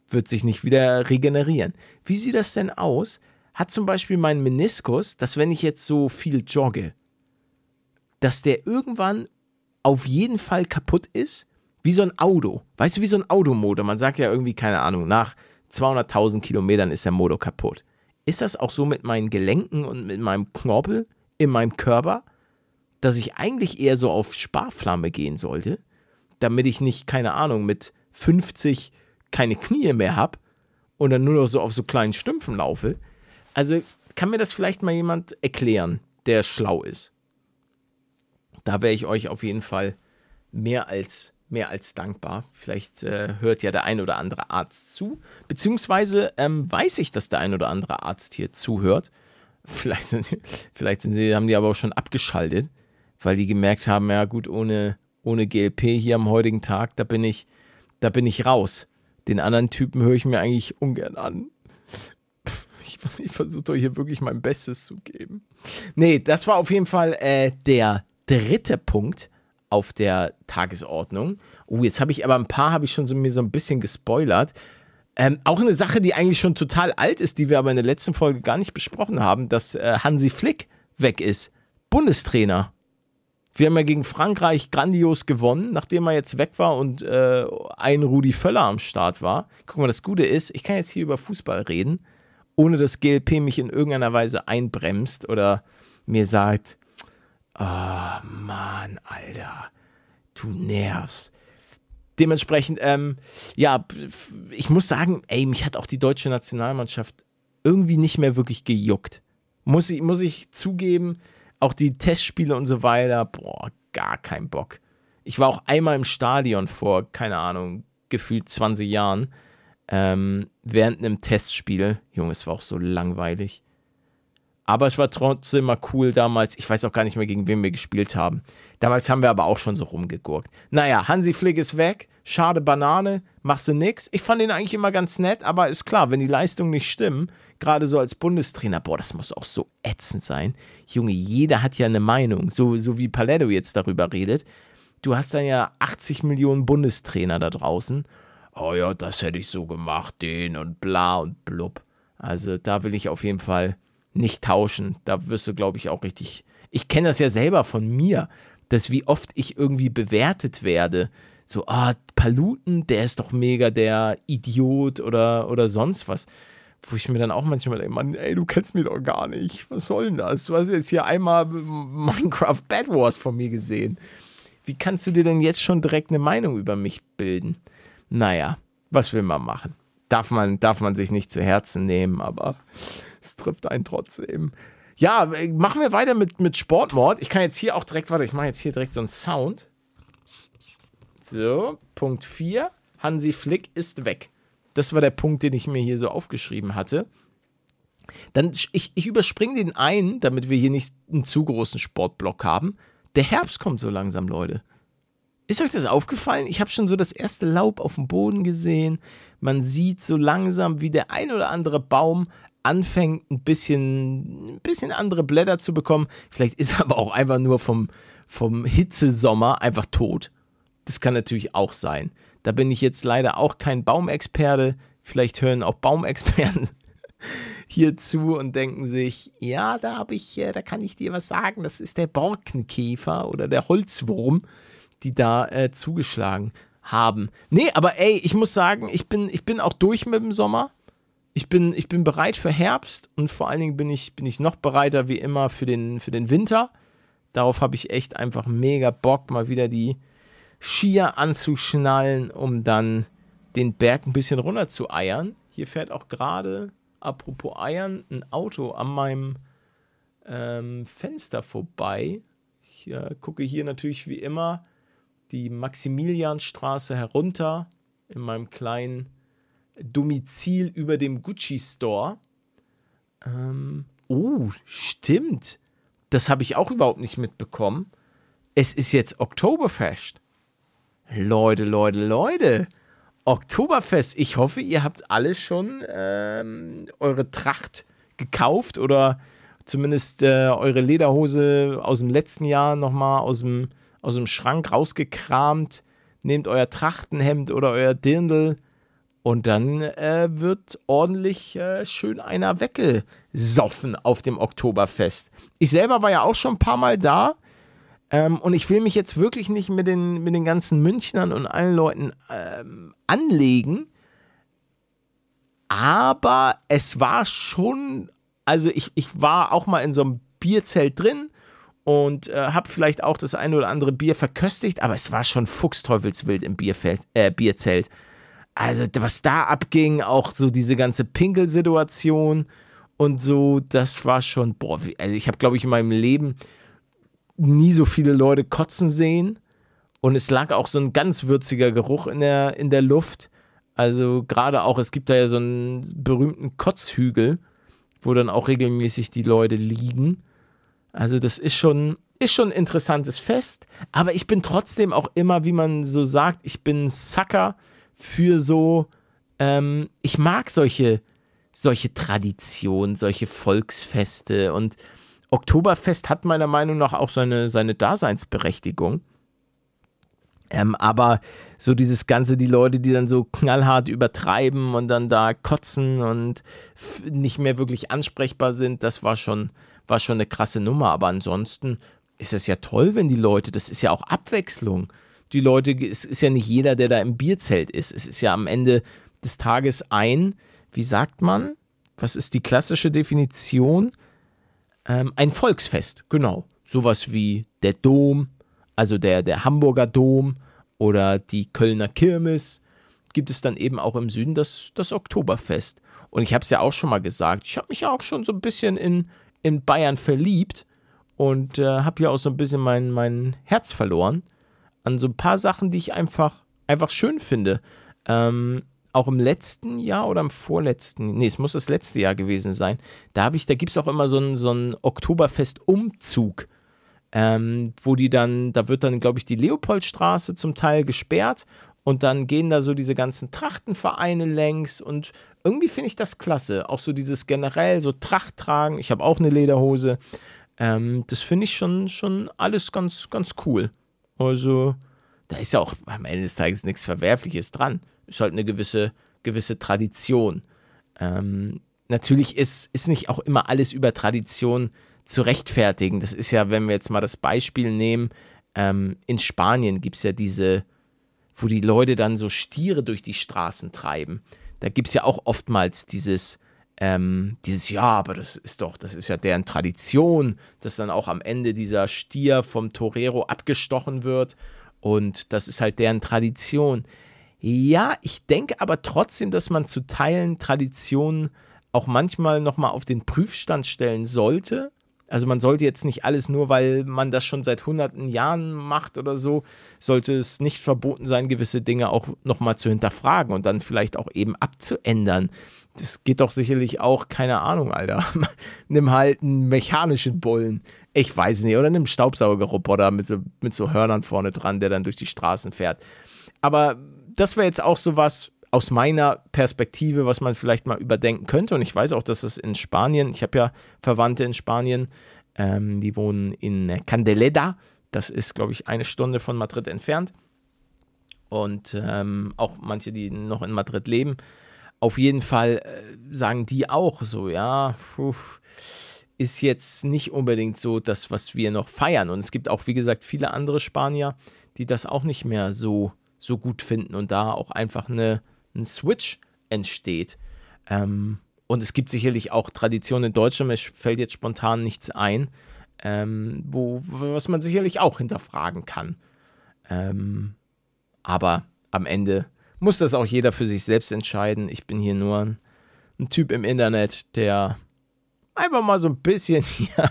wird sich nicht wieder regenerieren. Wie sieht das denn aus? Hat zum Beispiel mein Meniskus, dass wenn ich jetzt so viel jogge, dass der irgendwann auf jeden Fall kaputt ist, wie so ein Auto. Weißt du, wie so ein Automotor. Man sagt ja irgendwie, keine Ahnung, nach 200.000 Kilometern ist der Motor kaputt. Ist das auch so mit meinen Gelenken und mit meinem Knorpel in meinem Körper, dass ich eigentlich eher so auf Sparflamme gehen sollte? damit ich nicht, keine Ahnung, mit 50 keine Knie mehr habe und dann nur noch so auf so kleinen Stümpfen laufe. Also kann mir das vielleicht mal jemand erklären, der schlau ist. Da wäre ich euch auf jeden Fall mehr als, mehr als dankbar. Vielleicht äh, hört ja der ein oder andere Arzt zu, beziehungsweise ähm, weiß ich, dass der ein oder andere Arzt hier zuhört. Vielleicht, vielleicht sind sie, haben die aber auch schon abgeschaltet, weil die gemerkt haben, ja gut, ohne, ohne GLP hier am heutigen Tag, da bin ich, da bin ich raus. Den anderen Typen höre ich mir eigentlich ungern an. Ich, ich versuche euch hier wirklich mein Bestes zu geben. Nee, das war auf jeden Fall äh, der dritte Punkt auf der Tagesordnung. Oh, jetzt habe ich aber ein paar, habe ich schon so, mir so ein bisschen gespoilert. Ähm, auch eine Sache, die eigentlich schon total alt ist, die wir aber in der letzten Folge gar nicht besprochen haben, dass äh, Hansi Flick weg ist. Bundestrainer. Wir haben ja gegen Frankreich grandios gewonnen, nachdem er jetzt weg war und äh, ein Rudi Völler am Start war. Guck mal, das Gute ist, ich kann jetzt hier über Fußball reden, ohne dass GLP mich in irgendeiner Weise einbremst oder mir sagt, oh, Mann, Alter, du nervst. Dementsprechend, ähm, ja, ich muss sagen, ey, mich hat auch die deutsche Nationalmannschaft irgendwie nicht mehr wirklich gejuckt. Muss ich, muss ich zugeben, auch die Testspiele und so weiter, boah, gar kein Bock. Ich war auch einmal im Stadion vor, keine Ahnung, gefühlt 20 Jahren, ähm, während einem Testspiel. Junge, es war auch so langweilig. Aber es war trotzdem mal cool damals. Ich weiß auch gar nicht mehr, gegen wen wir gespielt haben. Damals haben wir aber auch schon so rumgegurkt. Naja, Hansi Flick ist weg. Schade Banane. Machst du nix. Ich fand ihn eigentlich immer ganz nett, aber ist klar, wenn die Leistungen nicht stimmen, gerade so als Bundestrainer, boah, das muss auch so ätzend sein. Junge, jeder hat ja eine Meinung. So, so wie Paletto jetzt darüber redet. Du hast dann ja 80 Millionen Bundestrainer da draußen. Oh ja, das hätte ich so gemacht, den und bla und blub. Also da will ich auf jeden Fall nicht tauschen. Da wirst du, glaube ich, auch richtig. Ich kenne das ja selber von mir, dass wie oft ich irgendwie bewertet werde. So, ah, Paluten, der ist doch mega der Idiot oder, oder sonst was. Wo ich mir dann auch manchmal denke, Mann, ey, du kennst mich doch gar nicht. Was soll denn das? Du hast jetzt hier einmal Minecraft Bad Wars von mir gesehen. Wie kannst du dir denn jetzt schon direkt eine Meinung über mich bilden? Naja, was will man machen? Darf man, darf man sich nicht zu Herzen nehmen, aber es trifft einen trotzdem. Ja, machen wir weiter mit, mit Sportmord. Ich kann jetzt hier auch direkt, warte, ich mache jetzt hier direkt so einen Sound. So, Punkt 4. Hansi Flick ist weg. Das war der Punkt, den ich mir hier so aufgeschrieben hatte. Dann, ich, ich überspringe den einen, damit wir hier nicht einen zu großen Sportblock haben. Der Herbst kommt so langsam, Leute. Ist euch das aufgefallen? Ich habe schon so das erste Laub auf dem Boden gesehen. Man sieht so langsam, wie der ein oder andere Baum anfängt, ein bisschen, ein bisschen andere Blätter zu bekommen. Vielleicht ist er aber auch einfach nur vom, vom Hitzesommer einfach tot. Das kann natürlich auch sein. Da bin ich jetzt leider auch kein Baumexperte. Vielleicht hören auch Baumexperten hier zu und denken sich, ja, da habe ich, äh, da kann ich dir was sagen. Das ist der Borkenkäfer oder der Holzwurm, die da äh, zugeschlagen haben. Nee, aber ey, ich muss sagen, ich bin, ich bin auch durch mit dem Sommer ich bin, ich bin bereit für Herbst und vor allen Dingen bin ich, bin ich noch bereiter wie immer für den, für den Winter. Darauf habe ich echt einfach mega Bock, mal wieder die Skier anzuschnallen, um dann den Berg ein bisschen runter zu eiern. Hier fährt auch gerade, apropos Eiern, ein Auto an meinem ähm, Fenster vorbei. Ich äh, gucke hier natürlich wie immer die Maximilianstraße herunter in meinem kleinen Domizil über dem Gucci Store. Ähm, oh, stimmt. Das habe ich auch überhaupt nicht mitbekommen. Es ist jetzt Oktoberfest. Leute, Leute, Leute. Oktoberfest. Ich hoffe, ihr habt alle schon ähm, eure Tracht gekauft oder zumindest äh, eure Lederhose aus dem letzten Jahr nochmal aus dem, aus dem Schrank rausgekramt. Nehmt euer Trachtenhemd oder euer Dirndl und dann äh, wird ordentlich äh, schön einer weggesoffen auf dem Oktoberfest. Ich selber war ja auch schon ein paar Mal da. Ähm, und ich will mich jetzt wirklich nicht mit den, mit den ganzen Münchnern und allen Leuten ähm, anlegen. Aber es war schon, also ich, ich war auch mal in so einem Bierzelt drin und äh, habe vielleicht auch das eine oder andere Bier verköstigt, aber es war schon fuchsteufelswild im Bierfeld, äh, Bierzelt. Also was da abging, auch so diese ganze Pinkelsituation und so, das war schon, boah, also ich habe, glaube ich, in meinem Leben nie so viele Leute kotzen sehen. Und es lag auch so ein ganz würziger Geruch in der, in der Luft. Also gerade auch, es gibt da ja so einen berühmten Kotzhügel, wo dann auch regelmäßig die Leute liegen. Also das ist schon, ist schon ein interessantes Fest. Aber ich bin trotzdem auch immer, wie man so sagt, ich bin Sucker für so, ähm, ich mag solche, solche Traditionen, solche Volksfeste und Oktoberfest hat meiner Meinung nach auch seine, seine Daseinsberechtigung. Ähm, aber so dieses Ganze, die Leute, die dann so knallhart übertreiben und dann da kotzen und nicht mehr wirklich ansprechbar sind, das war schon, war schon eine krasse Nummer. Aber ansonsten ist es ja toll, wenn die Leute, das ist ja auch Abwechslung. Die Leute, es ist ja nicht jeder, der da im Bierzelt ist. Es ist ja am Ende des Tages ein, wie sagt man? Was ist die klassische Definition? Ähm, ein Volksfest, genau. Sowas wie der Dom, also der, der Hamburger Dom oder die Kölner Kirmes, gibt es dann eben auch im Süden das, das Oktoberfest. Und ich habe es ja auch schon mal gesagt, ich habe mich ja auch schon so ein bisschen in, in Bayern verliebt und äh, habe ja auch so ein bisschen mein, mein Herz verloren an so ein paar Sachen, die ich einfach, einfach schön finde. Ähm, auch im letzten Jahr oder im vorletzten, nee, es muss das letzte Jahr gewesen sein, da habe ich, da gibt es auch immer so einen so Oktoberfest-Umzug ähm, wo die dann, da wird dann, glaube ich, die Leopoldstraße zum Teil gesperrt und dann gehen da so diese ganzen Trachtenvereine längs und irgendwie finde ich das klasse. Auch so dieses generell so Tracht tragen. Ich habe auch eine Lederhose. Ähm, das finde ich schon, schon alles ganz, ganz cool. Also, da ist ja auch am Ende des Tages nichts Verwerfliches dran. Ist halt eine gewisse, gewisse Tradition. Ähm, natürlich ist, ist nicht auch immer alles über Tradition zu rechtfertigen. Das ist ja, wenn wir jetzt mal das Beispiel nehmen, ähm, in Spanien gibt es ja diese, wo die Leute dann so Stiere durch die Straßen treiben. Da gibt es ja auch oftmals dieses, ähm, dieses, ja, aber das ist doch, das ist ja deren Tradition, dass dann auch am Ende dieser Stier vom Torero abgestochen wird. Und das ist halt deren Tradition. Ja, ich denke aber trotzdem, dass man zu Teilen Traditionen auch manchmal nochmal auf den Prüfstand stellen sollte also man sollte jetzt nicht alles nur, weil man das schon seit hunderten Jahren macht oder so, sollte es nicht verboten sein, gewisse Dinge auch nochmal zu hinterfragen und dann vielleicht auch eben abzuändern. Das geht doch sicherlich auch, keine Ahnung, Alter. nimm halt einen mechanischen Bullen. Ich weiß nicht. Oder nimm einen Staubsaugerroboter mit so, mit so Hörnern vorne dran, der dann durch die Straßen fährt. Aber das wäre jetzt auch so was, aus meiner Perspektive, was man vielleicht mal überdenken könnte. Und ich weiß auch, dass es in Spanien, ich habe ja Verwandte in Spanien, ähm, die wohnen in Candeleda. Das ist, glaube ich, eine Stunde von Madrid entfernt. Und ähm, auch manche, die noch in Madrid leben. Auf jeden Fall äh, sagen die auch so, ja, puh, ist jetzt nicht unbedingt so das, was wir noch feiern. Und es gibt auch, wie gesagt, viele andere Spanier, die das auch nicht mehr so, so gut finden und da auch einfach eine, ein Switch entsteht. Ähm, und es gibt sicherlich auch Traditionen in Deutschland, mir fällt jetzt spontan nichts ein, ähm, wo, was man sicherlich auch hinterfragen kann. Ähm, aber am Ende muss das auch jeder für sich selbst entscheiden. Ich bin hier nur ein, ein Typ im Internet, der einfach mal so ein bisschen hier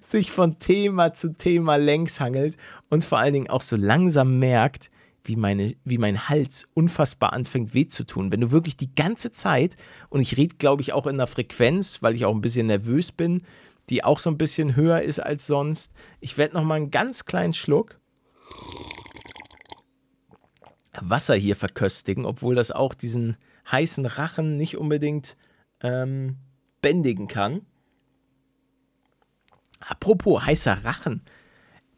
sich von Thema zu Thema längs hangelt und vor allen Dingen auch so langsam merkt, wie, meine, wie mein Hals unfassbar anfängt weh zu tun. Wenn du wirklich die ganze Zeit, und ich rede, glaube ich, auch in einer Frequenz, weil ich auch ein bisschen nervös bin, die auch so ein bisschen höher ist als sonst. Ich werde noch mal einen ganz kleinen Schluck Wasser hier verköstigen, obwohl das auch diesen heißen Rachen nicht unbedingt ähm, bändigen kann. Apropos heißer Rachen.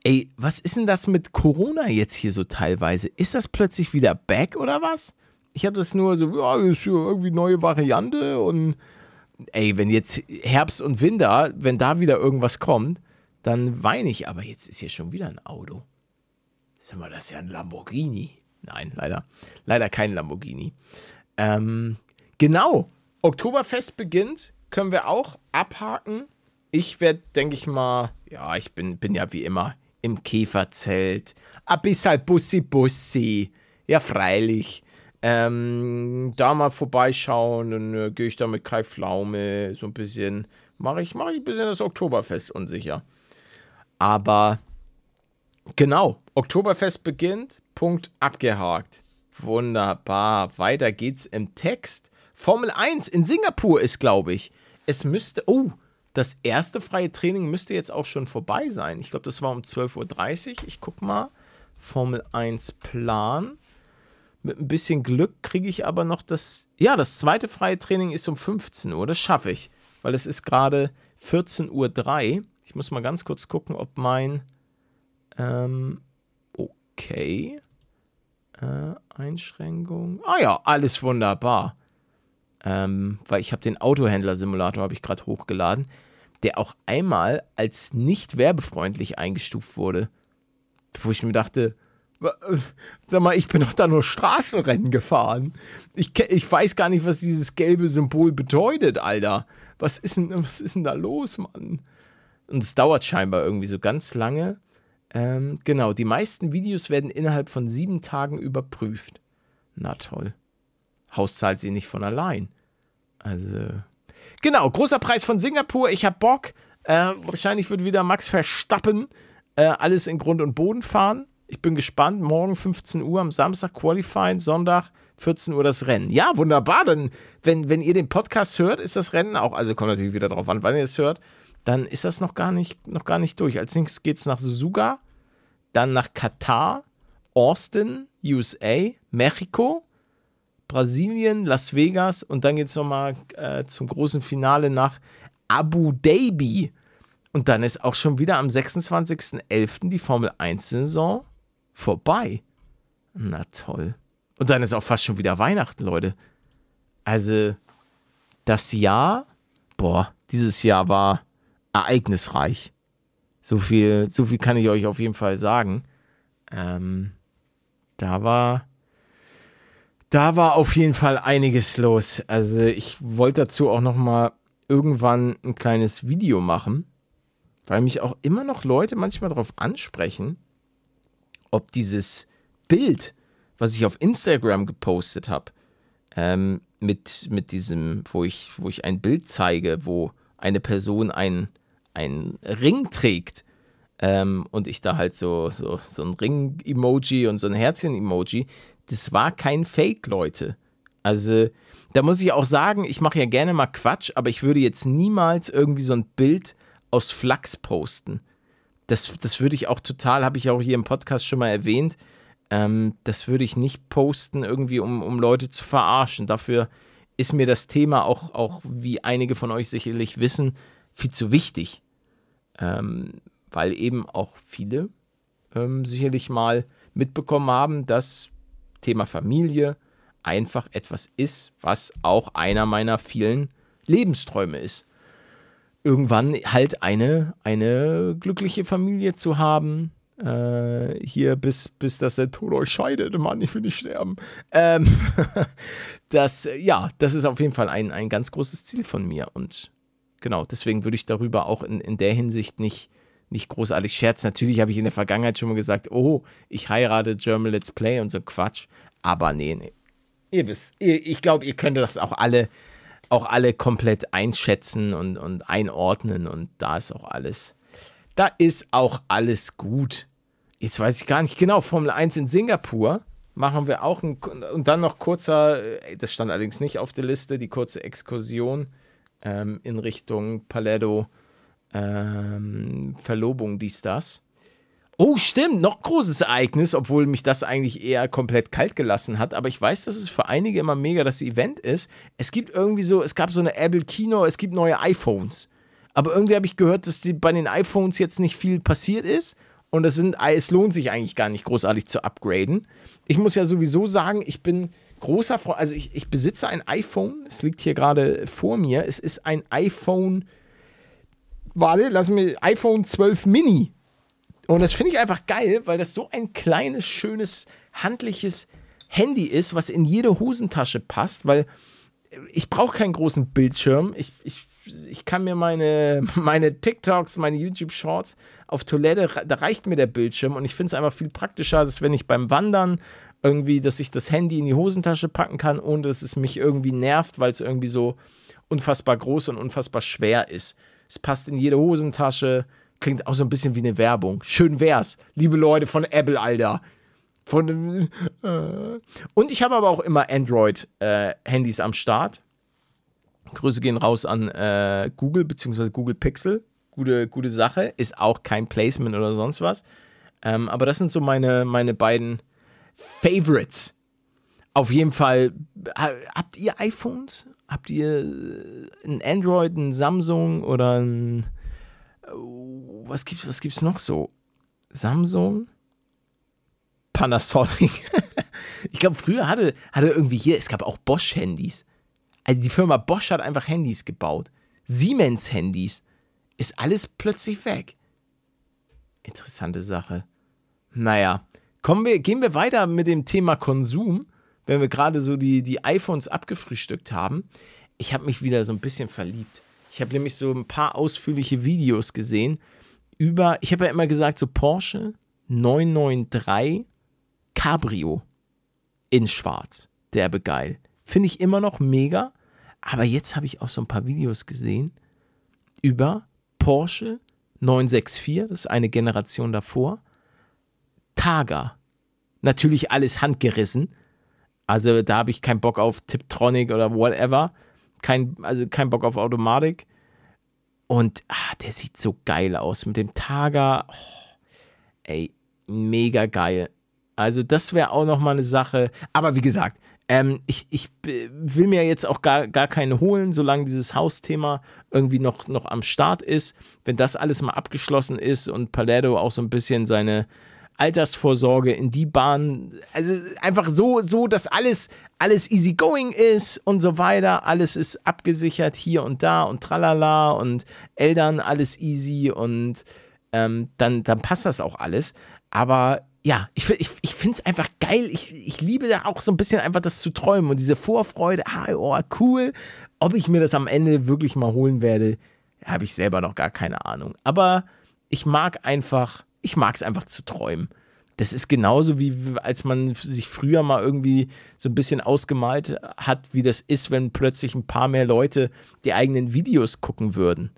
Ey, was ist denn das mit Corona jetzt hier so teilweise? Ist das plötzlich wieder back oder was? Ich habe das nur so, ja, ist hier irgendwie neue Variante und ey, wenn jetzt Herbst und Winter, wenn da wieder irgendwas kommt, dann weine ich. Aber jetzt ist hier schon wieder ein Auto. Sag mal, das ist ja ein Lamborghini. Nein, leider. Leider kein Lamborghini. Ähm, genau. Oktoberfest beginnt, können wir auch abhaken Ich werde, denke ich mal, ja, ich bin, bin ja wie immer im Käferzelt. Ein bisschen Bussi-Bussi. Ja, freilich. Ähm, da mal vorbeischauen, dann äh, gehe ich da mit Kai Pflaume so ein bisschen, mache ich, mach ich ein bisschen das Oktoberfest unsicher. Aber genau, Oktoberfest beginnt, Punkt abgehakt. Wunderbar, weiter geht's im Text. Formel 1 in Singapur ist, glaube ich. Es müsste, oh, das erste freie Training müsste jetzt auch schon vorbei sein. Ich glaube, das war um 12.30 Uhr. Ich gucke mal. Formel 1 Plan. Mit ein bisschen Glück kriege ich aber noch das. Ja, das zweite freie Training ist um 15 Uhr. Das schaffe ich, weil es ist gerade 14.03 Uhr. Ich muss mal ganz kurz gucken, ob mein. Ähm, okay. Äh, Einschränkung. Ah ja, alles wunderbar. Ähm, weil ich habe den Autohändler-Simulator habe ich gerade hochgeladen, der auch einmal als nicht werbefreundlich eingestuft wurde. Wo ich mir dachte, sag mal, ich bin doch da nur Straßenrennen gefahren. Ich, ich weiß gar nicht, was dieses gelbe Symbol bedeutet, Alter. Was ist denn, was ist denn da los, Mann? Und es dauert scheinbar irgendwie so ganz lange. Ähm, genau, die meisten Videos werden innerhalb von sieben Tagen überprüft. Na toll. Haus zahlt sie nicht von allein. Also. Genau, großer Preis von Singapur. Ich hab Bock. Äh, wahrscheinlich wird wieder Max Verstappen äh, alles in Grund und Boden fahren. Ich bin gespannt. Morgen 15 Uhr am Samstag Qualifying, Sonntag 14 Uhr das Rennen. Ja, wunderbar. Dann, wenn, wenn ihr den Podcast hört, ist das Rennen auch, also kommt natürlich wieder darauf an, wann ihr es hört, dann ist das noch gar nicht, noch gar nicht durch. Als nächstes geht es nach Suzuka, dann nach Katar, Austin, USA, Mexiko, Brasilien, Las Vegas und dann geht es nochmal äh, zum großen Finale nach Abu Dhabi. Und dann ist auch schon wieder am 26.11. die Formel 1-Saison vorbei. Na toll. Und dann ist auch fast schon wieder Weihnachten, Leute. Also, das Jahr, boah, dieses Jahr war ereignisreich. So viel, so viel kann ich euch auf jeden Fall sagen. Ähm, da war, da war auf jeden Fall einiges los. Also ich wollte dazu auch noch mal irgendwann ein kleines Video machen, weil mich auch immer noch Leute manchmal darauf ansprechen, ob dieses Bild, was ich auf Instagram gepostet habe, ähm, mit, mit diesem, wo ich, wo ich ein Bild zeige, wo eine Person einen Ring trägt ähm, und ich da halt so, so, so ein Ring-Emoji und so ein Herzchen-Emoji, das war kein Fake, Leute. Also, da muss ich auch sagen, ich mache ja gerne mal Quatsch, aber ich würde jetzt niemals irgendwie so ein Bild aus Flachs posten. Das, das würde ich auch total, habe ich auch hier im Podcast schon mal erwähnt, ähm, das würde ich nicht posten, irgendwie, um, um Leute zu verarschen. Dafür ist mir das Thema auch, auch, wie einige von euch sicherlich wissen, viel zu wichtig. Ähm, weil eben auch viele ähm, sicherlich mal mitbekommen haben, dass Thema Familie einfach etwas ist, was auch einer meiner vielen Lebensträume ist. Irgendwann halt eine, eine glückliche Familie zu haben. Äh, hier, bis, bis das der Tod euch scheidet, Mann, ich will nicht sterben. Ähm, das, ja, das ist auf jeden Fall ein, ein ganz großes Ziel von mir. Und genau, deswegen würde ich darüber auch in, in der Hinsicht nicht, nicht großartig scherzen. Natürlich habe ich in der Vergangenheit schon mal gesagt, oh, ich heirate German Let's Play und so Quatsch. Aber nee, nee. Ihr wisst, ihr, ich glaube, ihr könnt das auch alle, auch alle komplett einschätzen und, und einordnen und da ist auch alles. Da ist auch alles gut. Jetzt weiß ich gar nicht genau, Formel 1 in Singapur machen wir auch ein, und dann noch kurzer, äh, das stand allerdings nicht auf der Liste, die kurze Exkursion ähm, in Richtung Paletto ähm, Verlobung, dies, das. Oh, stimmt, noch großes Ereignis, obwohl mich das eigentlich eher komplett kalt gelassen hat. Aber ich weiß, dass es für einige immer mega das Event ist. Es gibt irgendwie so, es gab so eine Apple Kino, es gibt neue iPhones. Aber irgendwie habe ich gehört, dass die, bei den iPhones jetzt nicht viel passiert ist. Und es, sind, es lohnt sich eigentlich gar nicht großartig zu upgraden. Ich muss ja sowieso sagen, ich bin großer Freund, also ich, ich besitze ein iPhone, es liegt hier gerade vor mir. Es ist ein iPhone warte, lass mir iPhone 12 Mini. Und das finde ich einfach geil, weil das so ein kleines, schönes, handliches Handy ist, was in jede Hosentasche passt, weil ich brauche keinen großen Bildschirm. Ich, ich ich kann mir meine, meine TikToks, meine YouTube-Shorts auf Toilette, da reicht mir der Bildschirm und ich finde es einfach viel praktischer, dass wenn ich beim Wandern irgendwie, dass ich das Handy in die Hosentasche packen kann, ohne dass es mich irgendwie nervt, weil es irgendwie so unfassbar groß und unfassbar schwer ist. Es passt in jede Hosentasche, klingt auch so ein bisschen wie eine Werbung. Schön wär's, liebe Leute von Apple, Alter. Von, äh. Und ich habe aber auch immer Android-Handys äh, am Start. Grüße gehen raus an äh, Google bzw. Google Pixel. Gute, gute Sache. Ist auch kein Placement oder sonst was. Ähm, aber das sind so meine, meine beiden Favorites. Auf jeden Fall, habt ihr iPhones? Habt ihr äh, ein Android, ein Samsung oder ein. Oh, was gibt's, was gibt's noch so? Samsung? Panasonic. ich glaube, früher hatte, hatte irgendwie hier, es gab auch Bosch-Handys. Also die Firma Bosch hat einfach Handys gebaut. Siemens-Handys. Ist alles plötzlich weg. Interessante Sache. Naja, kommen wir, gehen wir weiter mit dem Thema Konsum, wenn wir gerade so die, die iPhones abgefrühstückt haben. Ich habe mich wieder so ein bisschen verliebt. Ich habe nämlich so ein paar ausführliche Videos gesehen über, ich habe ja immer gesagt, so Porsche 993 Cabrio in schwarz. Derbe geil. Finde ich immer noch mega. Aber jetzt habe ich auch so ein paar Videos gesehen über Porsche 964, das ist eine Generation davor. Targa. Natürlich alles handgerissen. Also da habe ich keinen Bock auf Tiptronic oder whatever. Kein, also kein Bock auf Automatik. Und ah, der sieht so geil aus mit dem Targa. Oh, ey, mega geil. Also das wäre auch noch mal eine Sache. Aber wie gesagt, ähm, ich, ich will mir jetzt auch gar, gar keine holen, solange dieses Hausthema irgendwie noch, noch am Start ist. Wenn das alles mal abgeschlossen ist und Palermo auch so ein bisschen seine Altersvorsorge in die Bahn, also einfach so, so, dass alles, alles easy going ist und so weiter. Alles ist abgesichert hier und da und tralala und Eltern alles easy und ähm, dann, dann passt das auch alles. Aber ja, ich, ich, ich finde es einfach geil. Ich, ich liebe da auch so ein bisschen einfach das zu träumen und diese Vorfreude. Ah, oh, cool. Ob ich mir das am Ende wirklich mal holen werde, habe ich selber noch gar keine Ahnung. Aber ich mag einfach, ich mag es einfach zu träumen. Das ist genauso wie als man sich früher mal irgendwie so ein bisschen ausgemalt hat, wie das ist, wenn plötzlich ein paar mehr Leute die eigenen Videos gucken würden.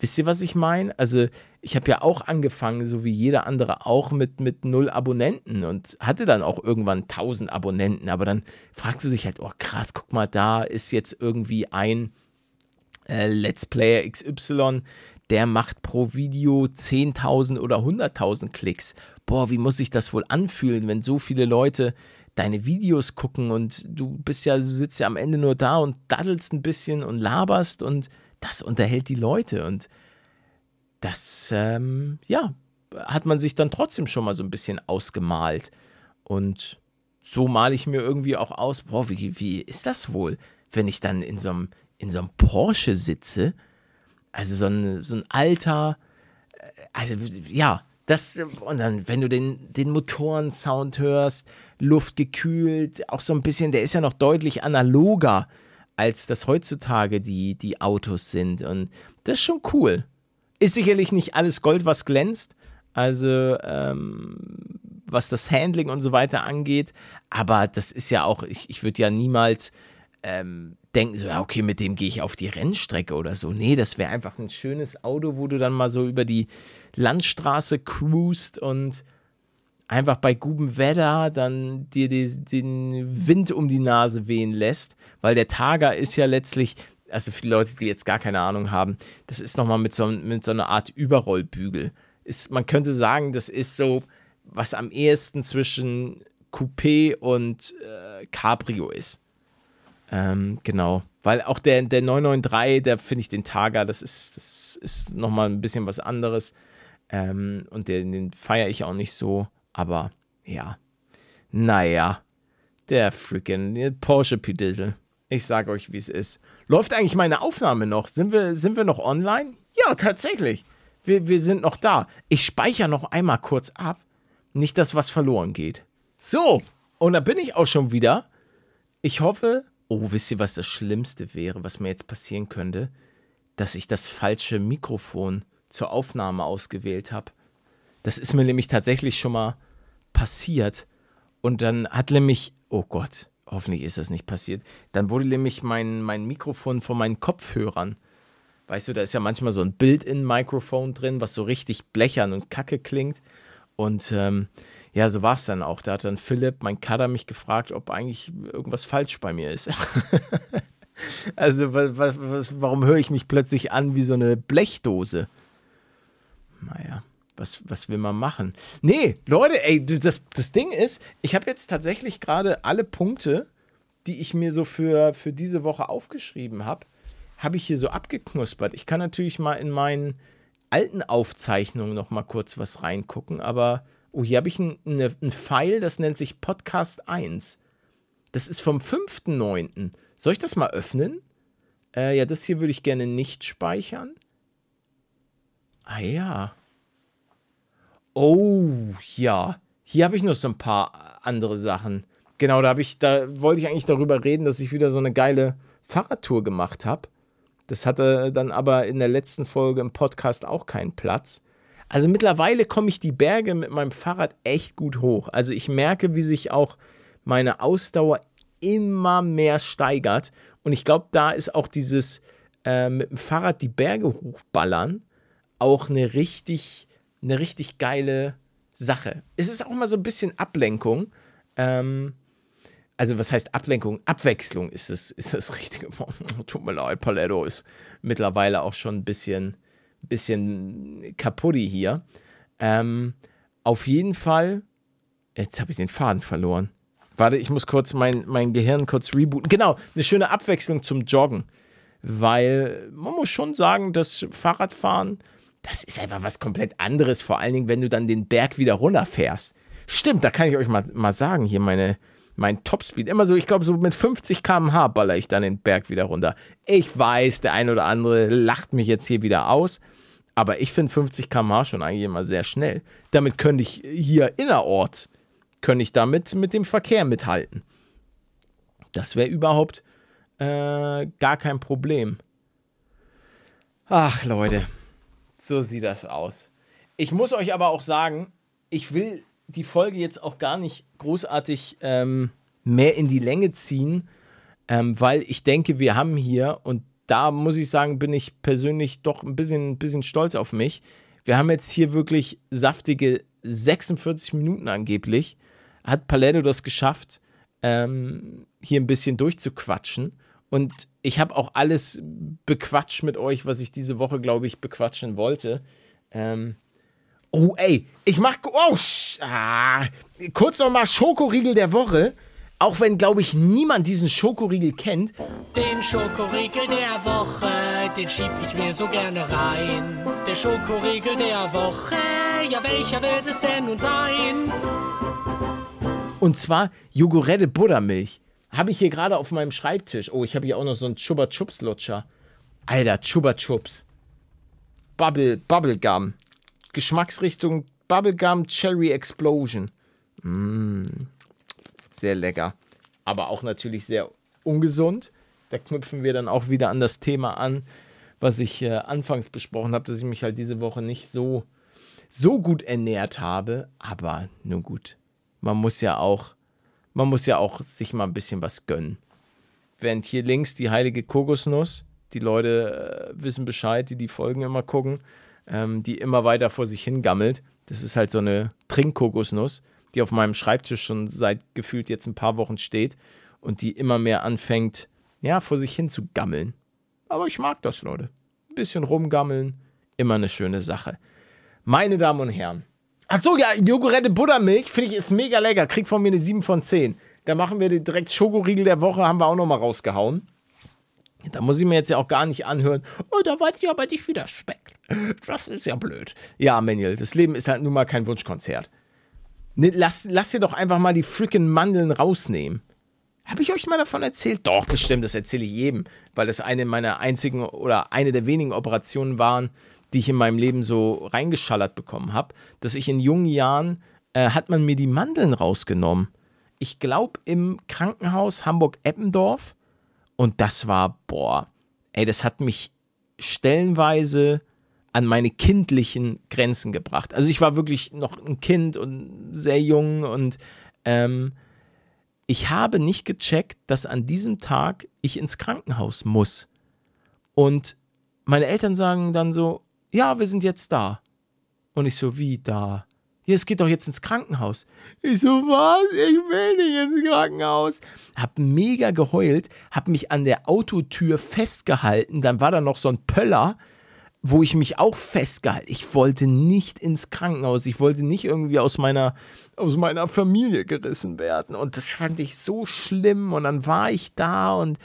Wisst ihr, was ich meine? Also, ich habe ja auch angefangen, so wie jeder andere auch, mit, mit null Abonnenten und hatte dann auch irgendwann 1000 Abonnenten. Aber dann fragst du dich halt, oh krass, guck mal, da ist jetzt irgendwie ein äh, Let's Player XY, der macht pro Video 10.000 oder 100.000 Klicks. Boah, wie muss sich das wohl anfühlen, wenn so viele Leute deine Videos gucken und du bist ja, du sitzt ja am Ende nur da und daddelst ein bisschen und laberst und das unterhält die Leute und das, ähm, ja, hat man sich dann trotzdem schon mal so ein bisschen ausgemalt. Und so male ich mir irgendwie auch aus, boah, wie, wie ist das wohl, wenn ich dann in so einem, in so einem Porsche sitze? Also so ein, so ein alter, äh, also ja, das, und dann, wenn du den, den Motorensound hörst, luftgekühlt, auch so ein bisschen, der ist ja noch deutlich analoger als das heutzutage die, die Autos sind. Und das ist schon cool. Ist sicherlich nicht alles Gold, was glänzt. Also, ähm, was das Handling und so weiter angeht. Aber das ist ja auch, ich, ich würde ja niemals ähm, denken, so, ja, okay, mit dem gehe ich auf die Rennstrecke oder so. Nee, das wäre einfach ein schönes Auto, wo du dann mal so über die Landstraße cruist und einfach bei gutem Wetter dann dir die, den Wind um die Nase wehen lässt, weil der Targa ist ja letztlich, also viele Leute, die jetzt gar keine Ahnung haben, das ist nochmal mit so, mit so einer Art Überrollbügel. Ist, man könnte sagen, das ist so, was am ehesten zwischen Coupé und äh, Cabrio ist. Ähm, genau. Weil auch der, der 993, der finde ich den Targa, das ist, das ist nochmal ein bisschen was anderes. Ähm, und den, den feiere ich auch nicht so. Aber ja, naja, der freaking Porsche Pidissel. Ich sage euch, wie es ist. Läuft eigentlich meine Aufnahme noch? Sind wir, sind wir noch online? Ja, tatsächlich. Wir, wir sind noch da. Ich speichere noch einmal kurz ab. Nicht, dass was verloren geht. So, und da bin ich auch schon wieder. Ich hoffe, oh, wisst ihr, was das Schlimmste wäre, was mir jetzt passieren könnte? dass ich das falsche Mikrofon zur Aufnahme ausgewählt habe. Das ist mir nämlich tatsächlich schon mal passiert. Und dann hat nämlich, oh Gott, hoffentlich ist das nicht passiert, dann wurde nämlich mein, mein Mikrofon von meinen Kopfhörern, weißt du, da ist ja manchmal so ein Bild-in-Mikrofon drin, was so richtig blechern und kacke klingt. Und ähm, ja, so war es dann auch. Da hat dann Philipp, mein Kader, mich gefragt, ob eigentlich irgendwas falsch bei mir ist. Also, was, was, warum höre ich mich plötzlich an wie so eine Blechdose? Naja, was, was will man machen? Nee, Leute, ey, das, das Ding ist, ich habe jetzt tatsächlich gerade alle Punkte, die ich mir so für, für diese Woche aufgeschrieben habe, habe ich hier so abgeknuspert. Ich kann natürlich mal in meinen alten Aufzeichnungen noch mal kurz was reingucken, aber oh, hier habe ich ein, eine, ein File, das nennt sich Podcast 1. Das ist vom 5.9. Soll ich das mal öffnen? Äh, ja, das hier würde ich gerne nicht speichern. Ah ja. Oh, ja. Hier habe ich noch so ein paar andere Sachen. Genau, da habe ich, da wollte ich eigentlich darüber reden, dass ich wieder so eine geile Fahrradtour gemacht habe. Das hatte dann aber in der letzten Folge im Podcast auch keinen Platz. Also mittlerweile komme ich die Berge mit meinem Fahrrad echt gut hoch. Also ich merke, wie sich auch meine Ausdauer immer mehr steigert. Und ich glaube, da ist auch dieses äh, mit dem Fahrrad die Berge hochballern auch eine richtig, eine richtig geile Sache. Es ist auch mal so ein bisschen Ablenkung. Ähm, also was heißt Ablenkung? Abwechslung ist das, ist das richtige Wort. Tut mir leid, Paletto ist mittlerweile auch schon ein bisschen, bisschen kaputti hier. Ähm, auf jeden Fall, jetzt habe ich den Faden verloren. Warte, ich muss kurz mein, mein Gehirn kurz rebooten. Genau, eine schöne Abwechslung zum Joggen. Weil man muss schon sagen, das Fahrradfahren, das ist einfach was komplett anderes. Vor allen Dingen, wenn du dann den Berg wieder runterfährst. Stimmt, da kann ich euch mal, mal sagen, hier meine, mein Topspeed. Immer so, ich glaube, so mit 50 km/h baller ich dann den Berg wieder runter. Ich weiß, der ein oder andere lacht mich jetzt hier wieder aus. Aber ich finde 50 km/h schon eigentlich immer sehr schnell. Damit könnte ich hier innerorts könnte ich damit mit dem Verkehr mithalten. Das wäre überhaupt äh, gar kein Problem. Ach Leute, so sieht das aus. Ich muss euch aber auch sagen, ich will die Folge jetzt auch gar nicht großartig ähm, mehr in die Länge ziehen, ähm, weil ich denke, wir haben hier, und da muss ich sagen, bin ich persönlich doch ein bisschen, ein bisschen stolz auf mich. Wir haben jetzt hier wirklich saftige 46 Minuten angeblich hat Paletto das geschafft, ähm, hier ein bisschen durchzuquatschen. Und ich habe auch alles bequatscht mit euch, was ich diese Woche, glaube ich, bequatschen wollte. Ähm, oh, ey, ich mach. Oh, ah, kurz nochmal Schokoriegel der Woche. Auch wenn, glaube ich, niemand diesen Schokoriegel kennt.
Den Schokoriegel der Woche, den schieb ich mir so gerne rein. Der Schokoriegel der Woche, ja, welcher wird es denn nun sein?
Und zwar Jogurette Buttermilch. Habe ich hier gerade auf meinem Schreibtisch. Oh, ich habe hier auch noch so einen Chuba Chups Lutscher. Alter, Chuba Chups. Bubble, Bubblegum. Geschmacksrichtung Bubblegum Cherry Explosion. Mmh. Sehr lecker. Aber auch natürlich sehr ungesund. Da knüpfen wir dann auch wieder an das Thema an, was ich äh, anfangs besprochen habe, dass ich mich halt diese Woche nicht so, so gut ernährt habe. Aber nur gut man muss ja auch, man muss ja auch sich mal ein bisschen was gönnen. Während hier links die heilige Kokosnuss, die Leute äh, wissen Bescheid, die die Folgen immer gucken, ähm, die immer weiter vor sich hingammelt. Das ist halt so eine Trinkkokosnuss, die auf meinem Schreibtisch schon seit gefühlt jetzt ein paar Wochen steht und die immer mehr anfängt, ja, vor sich hin zu gammeln. Aber ich mag das, Leute. Ein bisschen rumgammeln, immer eine schöne Sache. Meine Damen und Herren, Achso, ja, Jogurette Buttermilch finde ich ist mega lecker. Kriegt von mir eine 7 von 10. Da machen wir direkt Schokoriegel der Woche, haben wir auch nochmal rausgehauen. Da muss ich mir jetzt ja auch gar nicht anhören. Oh, da weiß ich aber nicht, wie das schmeckt. Das ist ja blöd. Ja, Manuel, das Leben ist halt nun mal kein Wunschkonzert. Ne, lass, lass dir doch einfach mal die freaking Mandeln rausnehmen. Habe ich euch mal davon erzählt? Doch, bestimmt, das erzähle ich jedem, weil das eine meiner einzigen oder eine der wenigen Operationen waren, die ich in meinem Leben so reingeschallert bekommen habe, dass ich in jungen Jahren äh, hat man mir die Mandeln rausgenommen. Ich glaube im Krankenhaus Hamburg-Eppendorf und das war, boah, ey, das hat mich stellenweise an meine kindlichen Grenzen gebracht. Also ich war wirklich noch ein Kind und sehr jung und ähm, ich habe nicht gecheckt, dass an diesem Tag ich ins Krankenhaus muss. Und meine Eltern sagen dann so, ja, wir sind jetzt da. Und ich so, wie da? Ja, es geht doch jetzt ins Krankenhaus. Ich so, was? Ich will nicht ins Krankenhaus. Hab mega geheult, hab mich an der Autotür festgehalten. Dann war da noch so ein Pöller, wo ich mich auch festgehalten. Ich wollte nicht ins Krankenhaus. Ich wollte nicht irgendwie aus meiner, aus meiner Familie gerissen werden. Und das fand ich so schlimm. Und dann war ich da und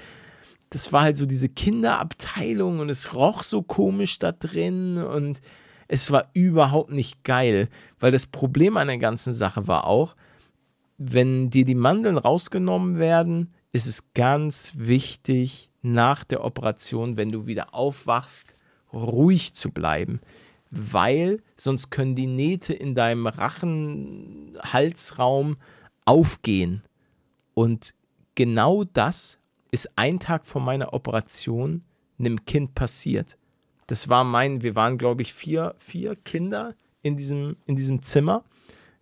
das war halt so diese Kinderabteilung und es roch so komisch da drin und es war überhaupt nicht geil, weil das Problem an der ganzen Sache war auch, wenn dir die Mandeln rausgenommen werden, ist es ganz wichtig, nach der Operation, wenn du wieder aufwachst, ruhig zu bleiben, weil sonst können die Nähte in deinem Rachenhalsraum aufgehen. Und genau das ist ein Tag vor meiner Operation einem Kind passiert. Das war mein, wir waren, glaube ich, vier, vier Kinder in diesem, in diesem Zimmer.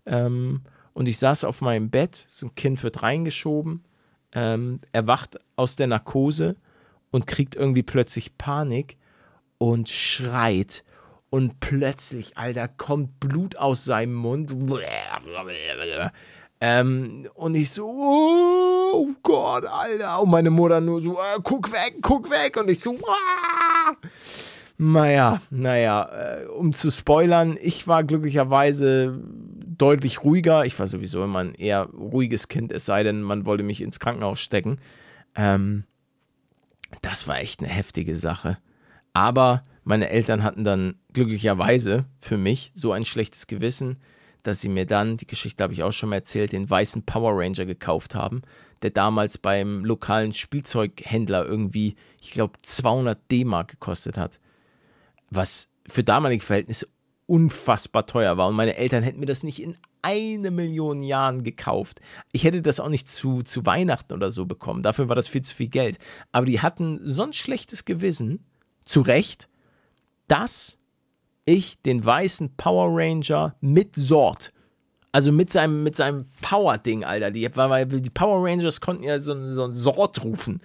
Ähm, und ich saß auf meinem Bett, so ein Kind wird reingeschoben, ähm, erwacht aus der Narkose und kriegt irgendwie plötzlich Panik und schreit. Und plötzlich, Alter, kommt Blut aus seinem Mund. Ähm, und ich so, oh Gott, Alter. Und meine Mutter nur so, äh, guck weg, guck weg. Und ich so, ah! Naja, naja, äh, um zu spoilern, ich war glücklicherweise deutlich ruhiger. Ich war sowieso immer ein eher ruhiges Kind, es sei denn, man wollte mich ins Krankenhaus stecken. Ähm, das war echt eine heftige Sache. Aber meine Eltern hatten dann glücklicherweise für mich so ein schlechtes Gewissen, dass sie mir dann, die Geschichte habe ich auch schon mal erzählt, den weißen Power Ranger gekauft haben, der damals beim lokalen Spielzeughändler irgendwie, ich glaube, 200 D-Mark gekostet hat. Was für damalige Verhältnisse unfassbar teuer war. Und meine Eltern hätten mir das nicht in eine Million Jahren gekauft. Ich hätte das auch nicht zu, zu Weihnachten oder so bekommen. Dafür war das viel zu viel Geld. Aber die hatten so ein schlechtes Gewissen, zu Recht, dass ich den weißen Power Ranger mit Sort, also mit seinem, mit seinem Power-Ding, Alter, die, weil die Power Rangers konnten ja so, so ein Sort rufen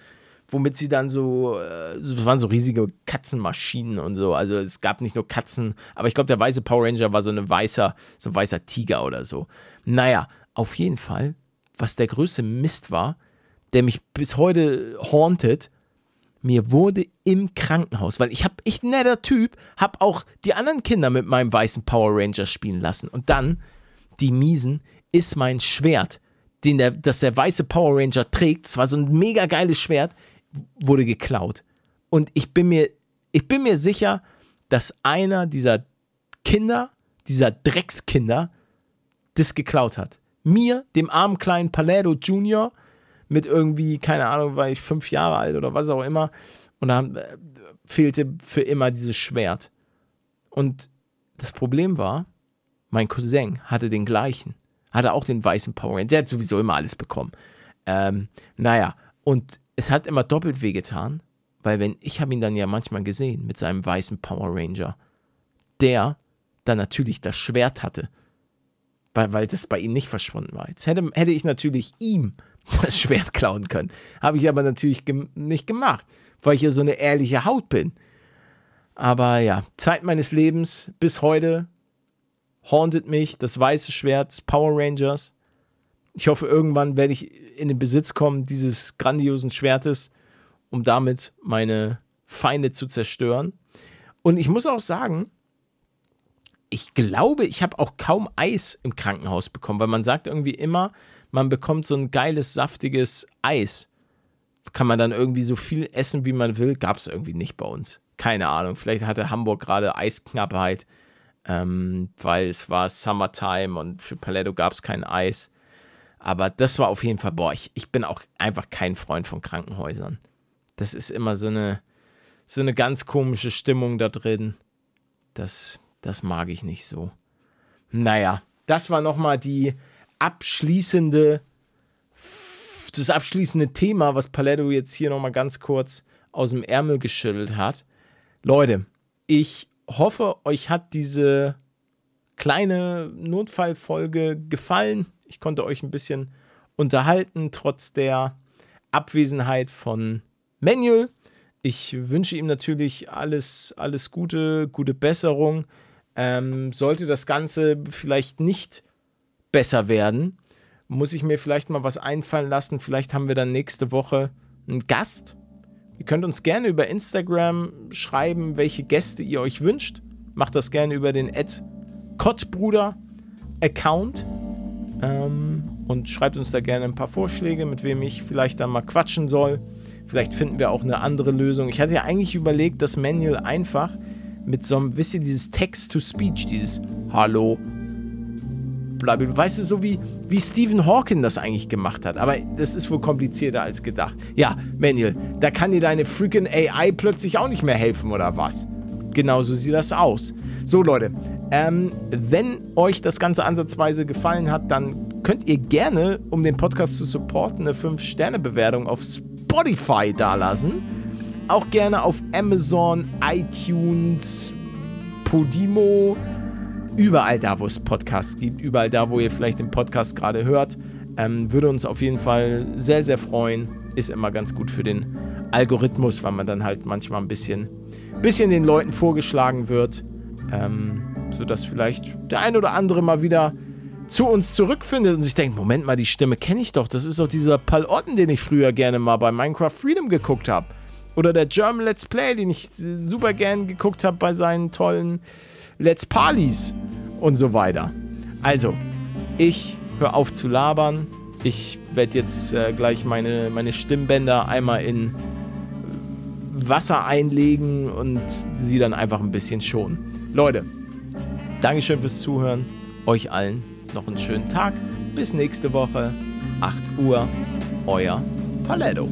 womit sie dann so, äh, das waren so riesige Katzenmaschinen und so. Also es gab nicht nur Katzen, aber ich glaube, der weiße Power Ranger war so eine weißer, so ein weißer Tiger oder so. Naja, auf jeden Fall, was der größte Mist war, der mich bis heute hauntet, mir wurde im Krankenhaus, weil ich habe, ich netter Typ, habe auch die anderen Kinder mit meinem weißen Power Ranger spielen lassen. Und dann, die Miesen, ist mein Schwert, den der, das der weiße Power Ranger trägt, das war so ein mega geiles Schwert, wurde geklaut. Und ich bin mir, ich bin mir sicher, dass einer dieser Kinder, dieser Dreckskinder, das geklaut hat. Mir, dem armen kleinen Palermo Junior, mit irgendwie, keine Ahnung, war ich fünf Jahre alt oder was auch immer, und da äh, fehlte für immer dieses Schwert. Und das Problem war, mein Cousin hatte den gleichen. Hatte auch den weißen Power Ranger. Der hat sowieso immer alles bekommen. Ähm, naja, und es hat immer doppelt wehgetan, weil wenn ich habe ihn dann ja manchmal gesehen mit seinem weißen Power Ranger, der dann natürlich das Schwert hatte, weil, weil das bei ihm nicht verschwunden war. Jetzt hätte, hätte ich natürlich ihm das Schwert klauen können. Habe ich aber natürlich gem nicht gemacht, weil ich ja so eine ehrliche Haut bin. Aber ja, Zeit meines Lebens bis heute hauntet mich das weiße Schwert des Power Rangers. Ich hoffe, irgendwann werde ich in den Besitz kommen dieses grandiosen Schwertes, um damit meine Feinde zu zerstören. Und ich muss auch sagen, ich glaube, ich habe auch kaum Eis im Krankenhaus bekommen, weil man sagt irgendwie immer, man bekommt so ein geiles, saftiges Eis. Kann man dann irgendwie so viel essen, wie man will? Gab es irgendwie nicht bei uns. Keine Ahnung. Vielleicht hatte Hamburg gerade Eisknappheit, ähm, weil es war Summertime und für Paletto gab es kein Eis. Aber das war auf jeden Fall, boah, ich, ich bin auch einfach kein Freund von Krankenhäusern. Das ist immer so eine, so eine ganz komische Stimmung da drin. Das, das mag ich nicht so. Naja, das war nochmal die abschließende, das abschließende Thema, was Paletto jetzt hier nochmal ganz kurz aus dem Ärmel geschüttelt hat. Leute, ich hoffe, euch hat diese kleine Notfallfolge gefallen. Ich konnte euch ein bisschen unterhalten, trotz der Abwesenheit von Manuel. Ich wünsche ihm natürlich alles, alles Gute, gute Besserung. Ähm, sollte das Ganze vielleicht nicht besser werden, muss ich mir vielleicht mal was einfallen lassen. Vielleicht haben wir dann nächste Woche einen Gast. Ihr könnt uns gerne über Instagram schreiben, welche Gäste ihr euch wünscht. Macht das gerne über den Kottbruder-Account. Ähm, und schreibt uns da gerne ein paar Vorschläge, mit wem ich vielleicht dann mal quatschen soll. Vielleicht finden wir auch eine andere Lösung. Ich hatte ja eigentlich überlegt, dass Manuel einfach mit so einem, wisst ihr, dieses Text-to-Speech, dieses Hallo, blablabla, weißt du, so wie, wie Stephen Hawking das eigentlich gemacht hat. Aber das ist wohl komplizierter als gedacht. Ja, Manuel, da kann dir deine freaking AI plötzlich auch nicht mehr helfen, oder was? Genauso sieht das aus. So, Leute, ähm, wenn euch das Ganze ansatzweise gefallen hat, dann könnt ihr gerne, um den Podcast zu supporten, eine 5-Sterne-Bewertung auf Spotify dalassen. Auch gerne auf Amazon, iTunes, Podimo, überall da, wo es Podcasts gibt, überall da, wo ihr vielleicht den Podcast gerade hört. Ähm, würde uns auf jeden Fall sehr, sehr freuen. Ist immer ganz gut für den Algorithmus, weil man dann halt manchmal ein bisschen, bisschen den Leuten vorgeschlagen wird. Ähm, sodass vielleicht der ein oder andere mal wieder zu uns zurückfindet und sich denkt, Moment mal, die Stimme kenne ich doch. Das ist doch dieser Paul Otten, den ich früher gerne mal bei Minecraft Freedom geguckt habe. Oder der German Let's Play, den ich super gern geguckt habe bei seinen tollen Let's Parlies und so weiter. Also, ich höre auf zu labern. Ich werde jetzt äh, gleich meine, meine Stimmbänder einmal in Wasser einlegen und sie dann einfach ein bisschen schonen. Leute, Dankeschön fürs Zuhören. Euch allen noch einen schönen Tag. Bis nächste Woche, 8 Uhr. Euer Paletto.